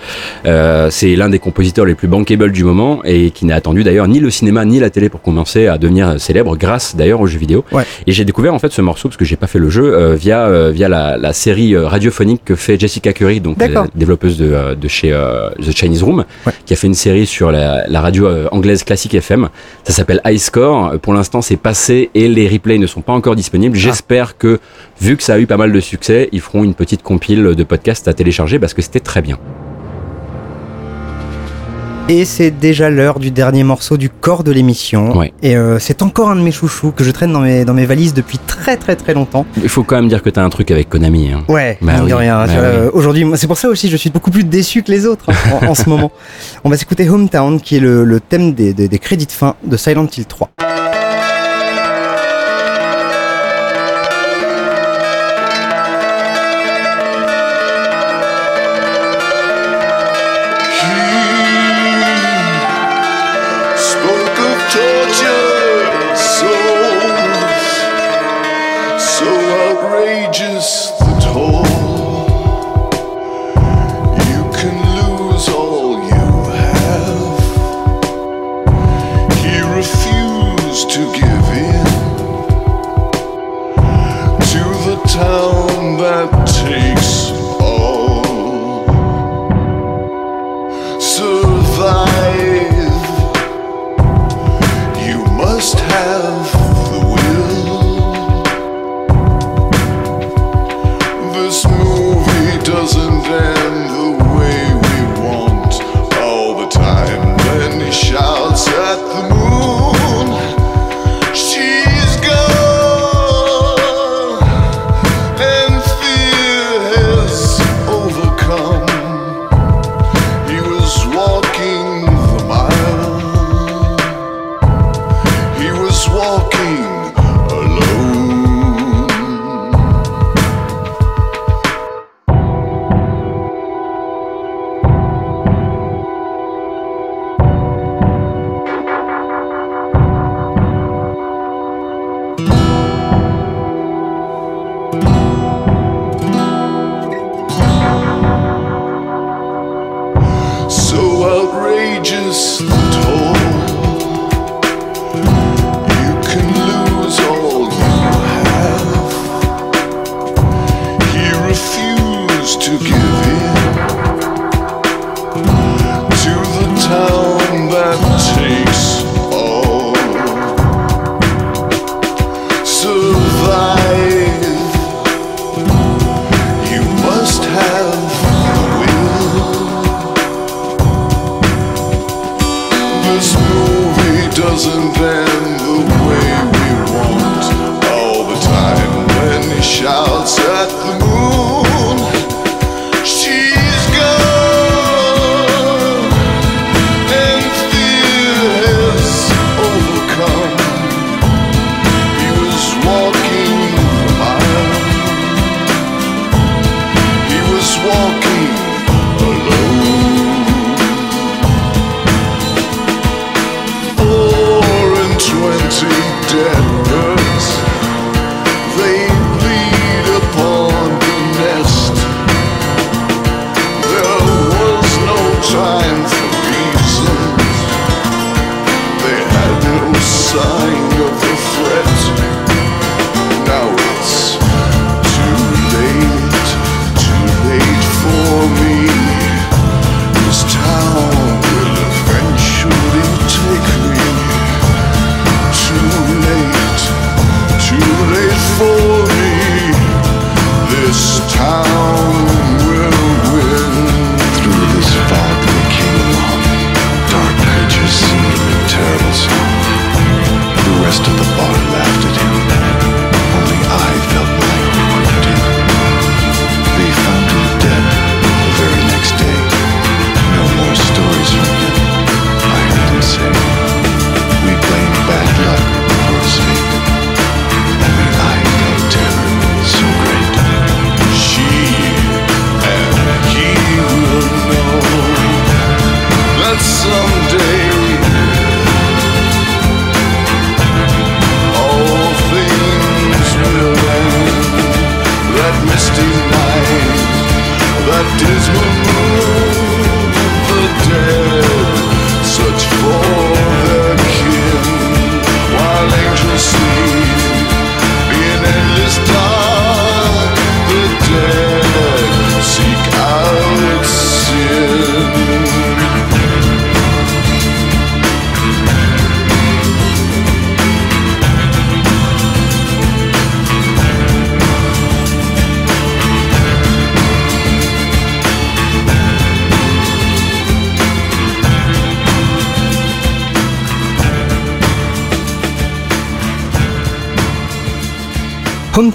Euh, c'est l'un des compositeurs les plus bankable du moment et qui n'a attendu d'ailleurs ni le cinéma ni la télé pour commencer à devenir célèbre grâce d'ailleurs aux jeux vidéo. Ouais. Et j'ai découvert en fait ce morceau parce que j'ai pas fait le jeu euh, via euh, via la, la série euh, radiophonique que fait Jessica Curry, donc la développeuse de, euh, de chez euh, The Chinese Room, qui a fait une série sur la, la radio euh, anglaise classique FM. Ça s'appelle High Score. Euh, Pour l'instant, c'est passé et les replays ne sont pas encore disponibles. J'espère que vu que ça a eu pas mal de succès, ils feront une petite compile de podcasts à télécharger parce que c'était très bien. Et c'est déjà l'heure du dernier morceau du corps de l'émission. Ouais. Et euh, c'est encore un de mes chouchous que je traîne dans mes, dans mes valises depuis très très très longtemps. Il faut quand même dire que t'as un truc avec Konami. Hein. Ouais, Bah oui, rien. bah Euh, oui. Aujourd'hui, c'est pour ça aussi je suis beaucoup plus déçu que les autres hein, en, en ce moment. On va s'écouter Hometown, qui est le, le thème des, des, des crédits de fin de Silent Hill 3. So outrageous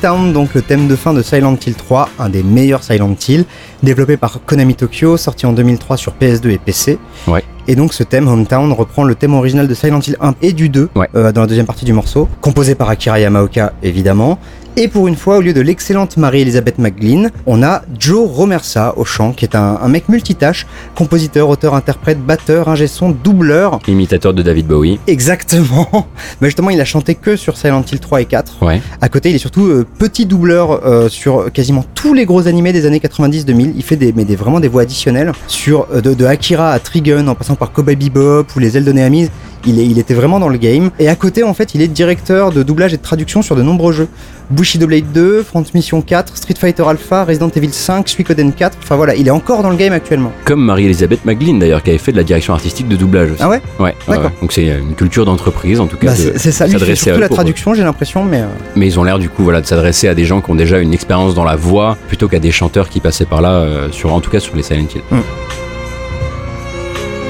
Hometown, donc le thème de fin de Silent Hill 3, un des meilleurs Silent Hill, développé par Konami Tokyo, sorti en 2003 sur PS2 et PC. Ouais. Et donc ce thème Hometown reprend le thème original de Silent Hill 1 et du 2 euh, dans la deuxième partie du morceau, composé par Akira Yamaoka évidemment. Et pour une fois, au lieu de l'excellente Marie-Elisabeth McGlynn, on a Joe Romersa au chant, qui est un, un mec multitâche, compositeur, auteur, interprète, batteur, ingé son, doubleur. Imitateur de David Bowie. Exactement. Mais justement, il a chanté que sur Silent Hill 3 et 4. Ouais. À côté, il est surtout euh, petit doubleur euh, sur quasiment tous les gros animés des années 90-2000. Il fait des, mais des, vraiment des voix additionnelles sur euh, de, de Akira à Trigun, en passant par Cowboy Bebop ou les ailes de Néamise. Il, est- il était vraiment dans le game. Et à côté, en fait, il est directeur de doublage et de traduction sur de nombreux jeux. Bushido Blade 2, Front Mission 4, Street Fighter Alpha, Resident Evil 5, Suikoden 4. Enfin voilà, il est encore dans le game actuellement. Comme Marie-Elisabeth McGlynn d'ailleurs, qui avait fait de la direction artistique de doublage aussi. Ah ouais Ouais, D'accord. Donc c'est une culture d'entreprise en tout cas. Bah, c'est c'est ça, lui, à surtout la traduction, j'ai l'impression, mais. euh, Mais ils ont l'air du coup voilà, de s'adresser à des gens qui ont déjà une expérience dans la voix plutôt qu'à des chanteurs qui passaient par là, euh, sur, en tout cas sur les Silent Hill. Mm.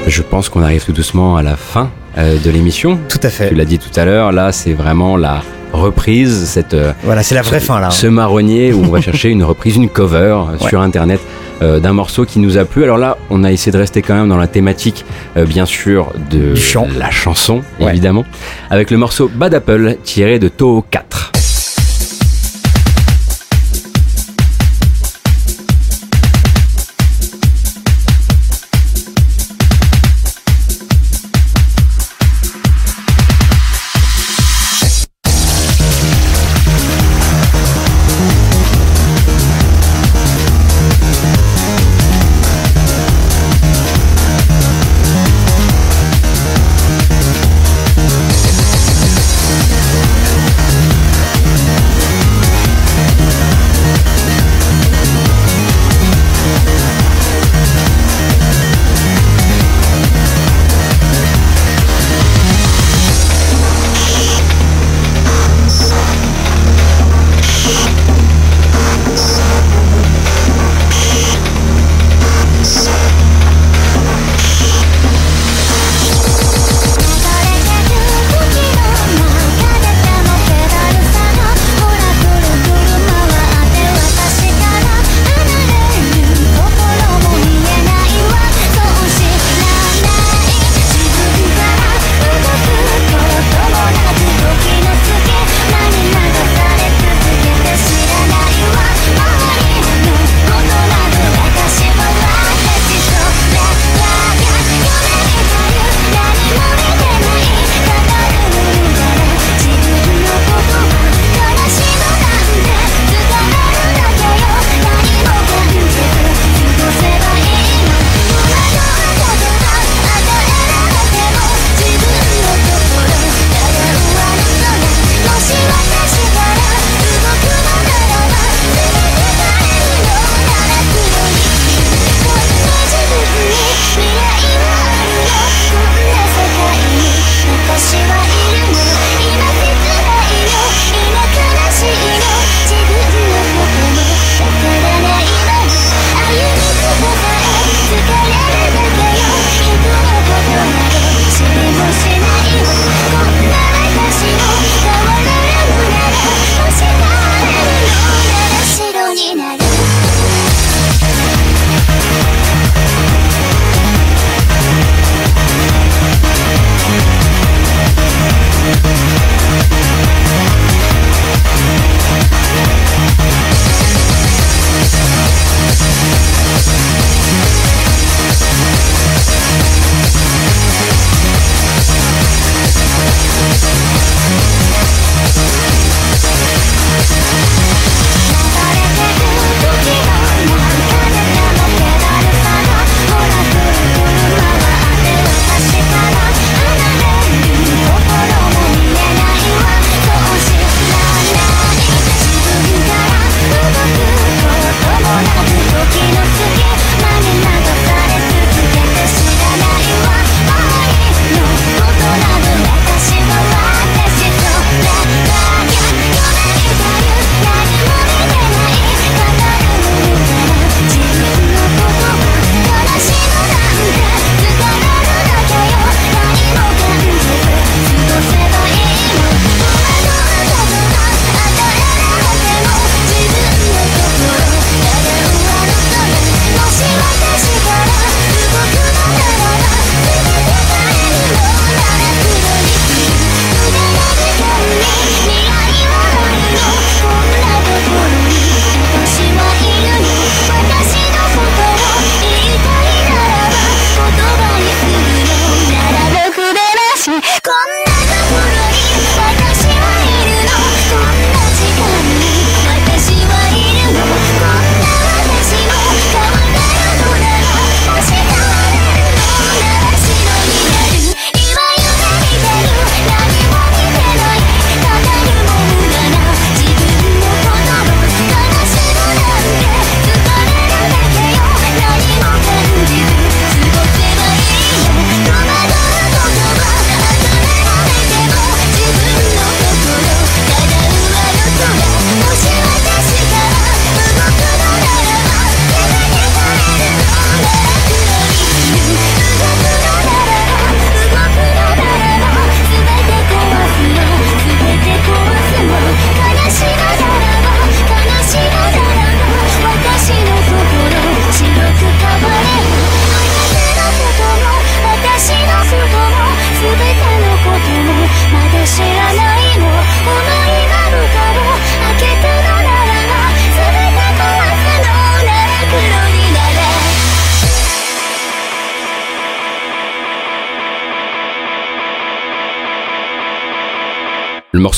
Je pense qu'on arrive tout doucement à la fin euh, de l'émission. Tout à fait. Tu l'as dit tout à l'heure, là c'est vraiment la reprise, cette, euh, Voilà, c'est la vraie ce- fin là. Ce marronnier où on va chercher une reprise, une cover euh, Ouais. sur internet euh, d'un morceau qui nous a plu. Alors là, on a essayé de rester quand même dans la thématique, euh, bien sûr, de chant. la chanson, Ouais. évidemment, avec le morceau Bad Apple tiré de Toho 4.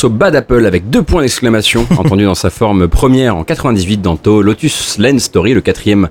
Morceau Bad Apple avec deux points d'exclamation, entendu dans sa forme première en 98 dans To Lotus Lane Story, le quatrième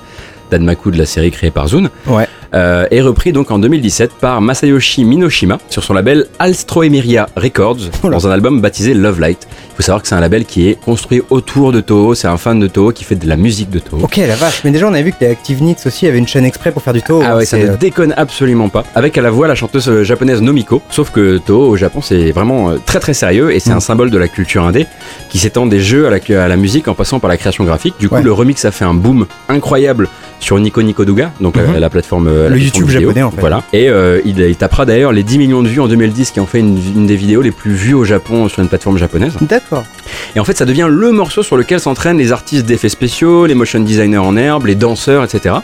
d'Anmaku de la série créée par Zune, Ouais. euh, est repris donc en 2017 par Masayoshi Minoshima sur son label Alstroemeria Records dans un album baptisé Love Light. Il faut savoir que c'est un label qui est construit autour de Toho, c'est un fan de Toho qui fait de la musique de Toho. Ok, la vache. Mais déjà, on avait vu que les Active Nits aussi avaient une chaîne exprès pour faire du Toho. Ah ouais, ça ne euh, déconne absolument pas. Avec à la voix la chanteuse euh, japonaise Nomiko. Sauf que Toho au Japon c'est vraiment euh, très très sérieux et c'est Mm. un symbole de la culture indé qui s'étend des jeux à la, à la musique en passant par la création graphique. Du coup, Ouais. le remix a fait un boom incroyable sur Nico Nico Douga, donc la, Mhm. la plateforme. la Le YouTube vidéo. japonais, en fait. Voilà. Et euh, il, il tapera d'ailleurs les 10 millions de vues en 2010 qui ont fait une, une des vidéos les plus vues au Japon sur une plateforme japonaise. D'accord. Et en fait, ça devient le morceau sur lequel s'entraînent les artistes d'effets spéciaux, les motion designers en herbe, les danseurs, etc.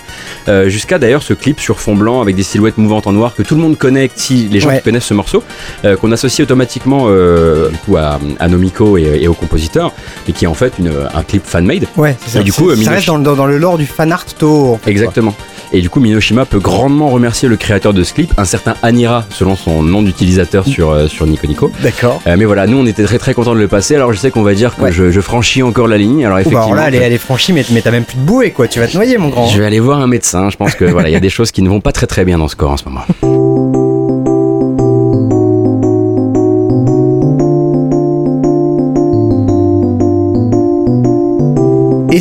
Euh, Jusqu'à d'ailleurs ce clip sur fond blanc avec des silhouettes mouvantes en noir que tout le monde connaît, si les gens Ouais. qui connaissent ce morceau, euh, qu'on associe automatiquement euh, du coup à, à Nomiko et, et au compositeur, et qui est en fait une, un clip fan-made. Ouais, c'est ça. Et du coup, ça Minoshi- reste dans, le- dans, dans le lore du fan art fait, Exactement. Et du coup, Minoshima peut grandement remercier le créateur de ce clip, un certain Anira, selon son nom d'utilisateur sur, euh, sur Nico Nico. D'accord. Euh, mais voilà, nous on était très très contents de le passer. Alors je sais qu'on va dire que Ouais. je, je franchis encore la ligne. Alors Ouh, bah, effectivement, alors là, elle est, elle est franchie, mais, mais t'as même plus de bouée, quoi. Tu vas te noyer, mon grand. je vais aller voir un médecin. Je pense que voilà, il y a des choses qui ne vont pas très très bien dans ce corps en ce moment.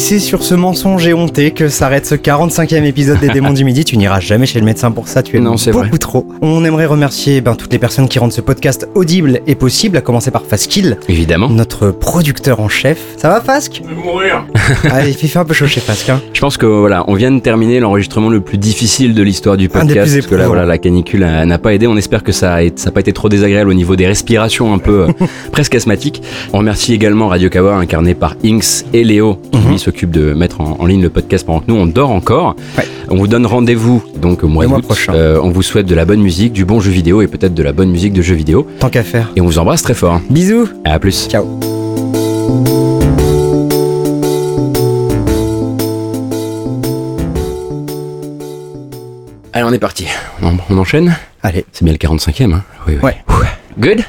Et c'est sur ce mensonge éhonté que s'arrête ce 45e épisode des Démons du Midi. Tu n'iras jamais chez le médecin pour ça, tu es Non, beaucoup vrai. trop. On aimerait remercier ben, toutes les personnes qui rendent ce podcast audible et possible, à commencer par Faskill, Évidemment. notre producteur en chef. Ça va, Fask? Je vais mourir. Allez, il fait un peu chaud chez Fask. Hein. Je pense que voilà, on vient de terminer l'enregistrement le plus difficile de l'histoire du Un des podcast. plus parce que là, voilà, la canicule n'a pas aidé. On espère que ça n'a pas été trop désagréable au niveau des respirations un peu euh, presque asthmatiques. On remercie également Radio Kawa incarné par Inks et Léo qui Mhm. lui s'occupe de mettre en, en ligne le podcast pendant que nous on dort encore. Ouais. On vous donne rendez-vous donc au mois mois prochain. Euh, on vous souhaite de la bonne musique, du bon jeu vidéo et peut-être de la bonne musique de jeux vidéo. Tant qu'à faire. Et on vous embrasse très fort. Bisous À plus. Ciao Allez, on est parti. On, on enchaîne Allez, C'est bien le 45e, hein Oui, oui. Ouais. Good?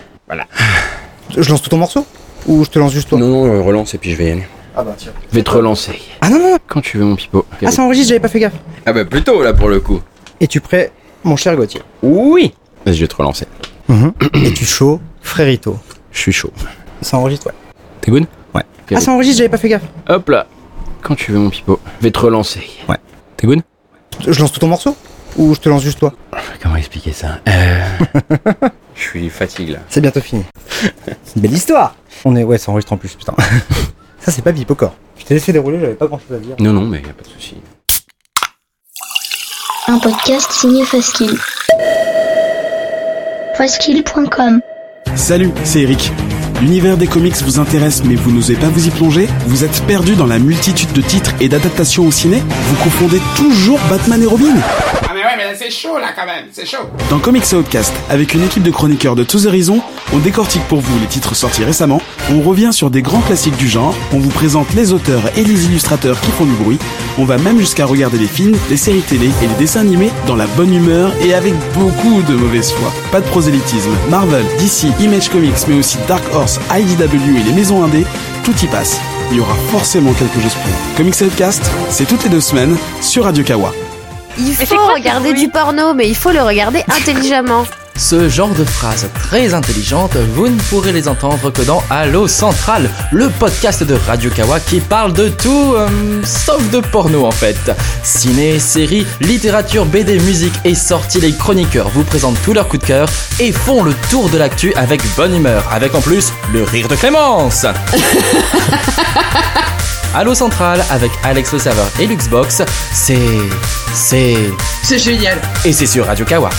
Je lance tout ton morceau? Ou je te lance juste toi? Non, non, euh, relance et puis je vais y aller. Ah bah tiens. Je vais te relancer. Ah non, non, non. Quand tu veux, mon pipeau. Ah, ça enregistre, j'avais pas fait gaffe. Ah bah plutôt là pour le coup. Es-tu prêt, mon cher Gauthier? Oui Vas-y, je vais te relancer. Es-tu chaud, frérito? Je suis chaud. Ça enregistre, ouais. T'es good? Ouais. Ah, ça enregistre, j'avais pas fait gaffe. Hop là Quand tu veux, mon pipeau. Je vais te relancer. Ouais. T'es good? Je lance tout ton morceau? Ou je te lance juste toi? Comment expliquer ça? Euh, Je suis fatigué là. C'est bientôt fini. C'est une belle histoire On est... Ouais, ça enregistre en plus, putain. ça, c'est pas Bipocor. Je t'ai laissé dérouler, j'avais pas grand chose à dire. Non, non, mais y a pas de souci. Un podcast signé Faskill. Faskill.com Salut, c'est Eric. L'univers des comics vous intéresse mais vous n'osez pas vous y plonger? Vous êtes perdu dans la multitude de titres et d'adaptations au ciné? Vous confondez toujours Batman et Robin? C'est chaud là quand c'est chaud. Dans Comics Outcast, avec une équipe de chroniqueurs de tous horizons, on décortique pour vous les titres sortis récemment, on revient sur des grands classiques du genre, on vous présente les auteurs et les illustrateurs qui font du bruit, on va même jusqu'à regarder les films, les séries télé et les dessins animés dans la bonne humeur et avec beaucoup de mauvaise foi. Pas de prosélytisme. Marvel, DC, Image Comics, mais aussi Dark Horse, IDW et les maisons indées, tout y passe. Il y aura forcément quelque chose pour vous. Comics Outcast, c'est toutes les deux semaines sur Radio Kawa. Il faut regarder du porno, mais il faut le regarder intelligemment. Ce genre de phrases très intelligentes, vous ne pourrez les entendre que dans Allo Central, le podcast de Radio Kawa qui parle de tout, euh, sauf de porno en fait. Ciné, séries, littérature, BD, musique et sorties, les chroniqueurs vous présentent tous leurs coups de cœur et font le tour de l'actu avec bonne humeur, avec en plus le rire de Clémence. Allo Central avec Alex le serveur et Luxbox, c'est... c'est... C'est génial. Et c'est sur Radio Kawa.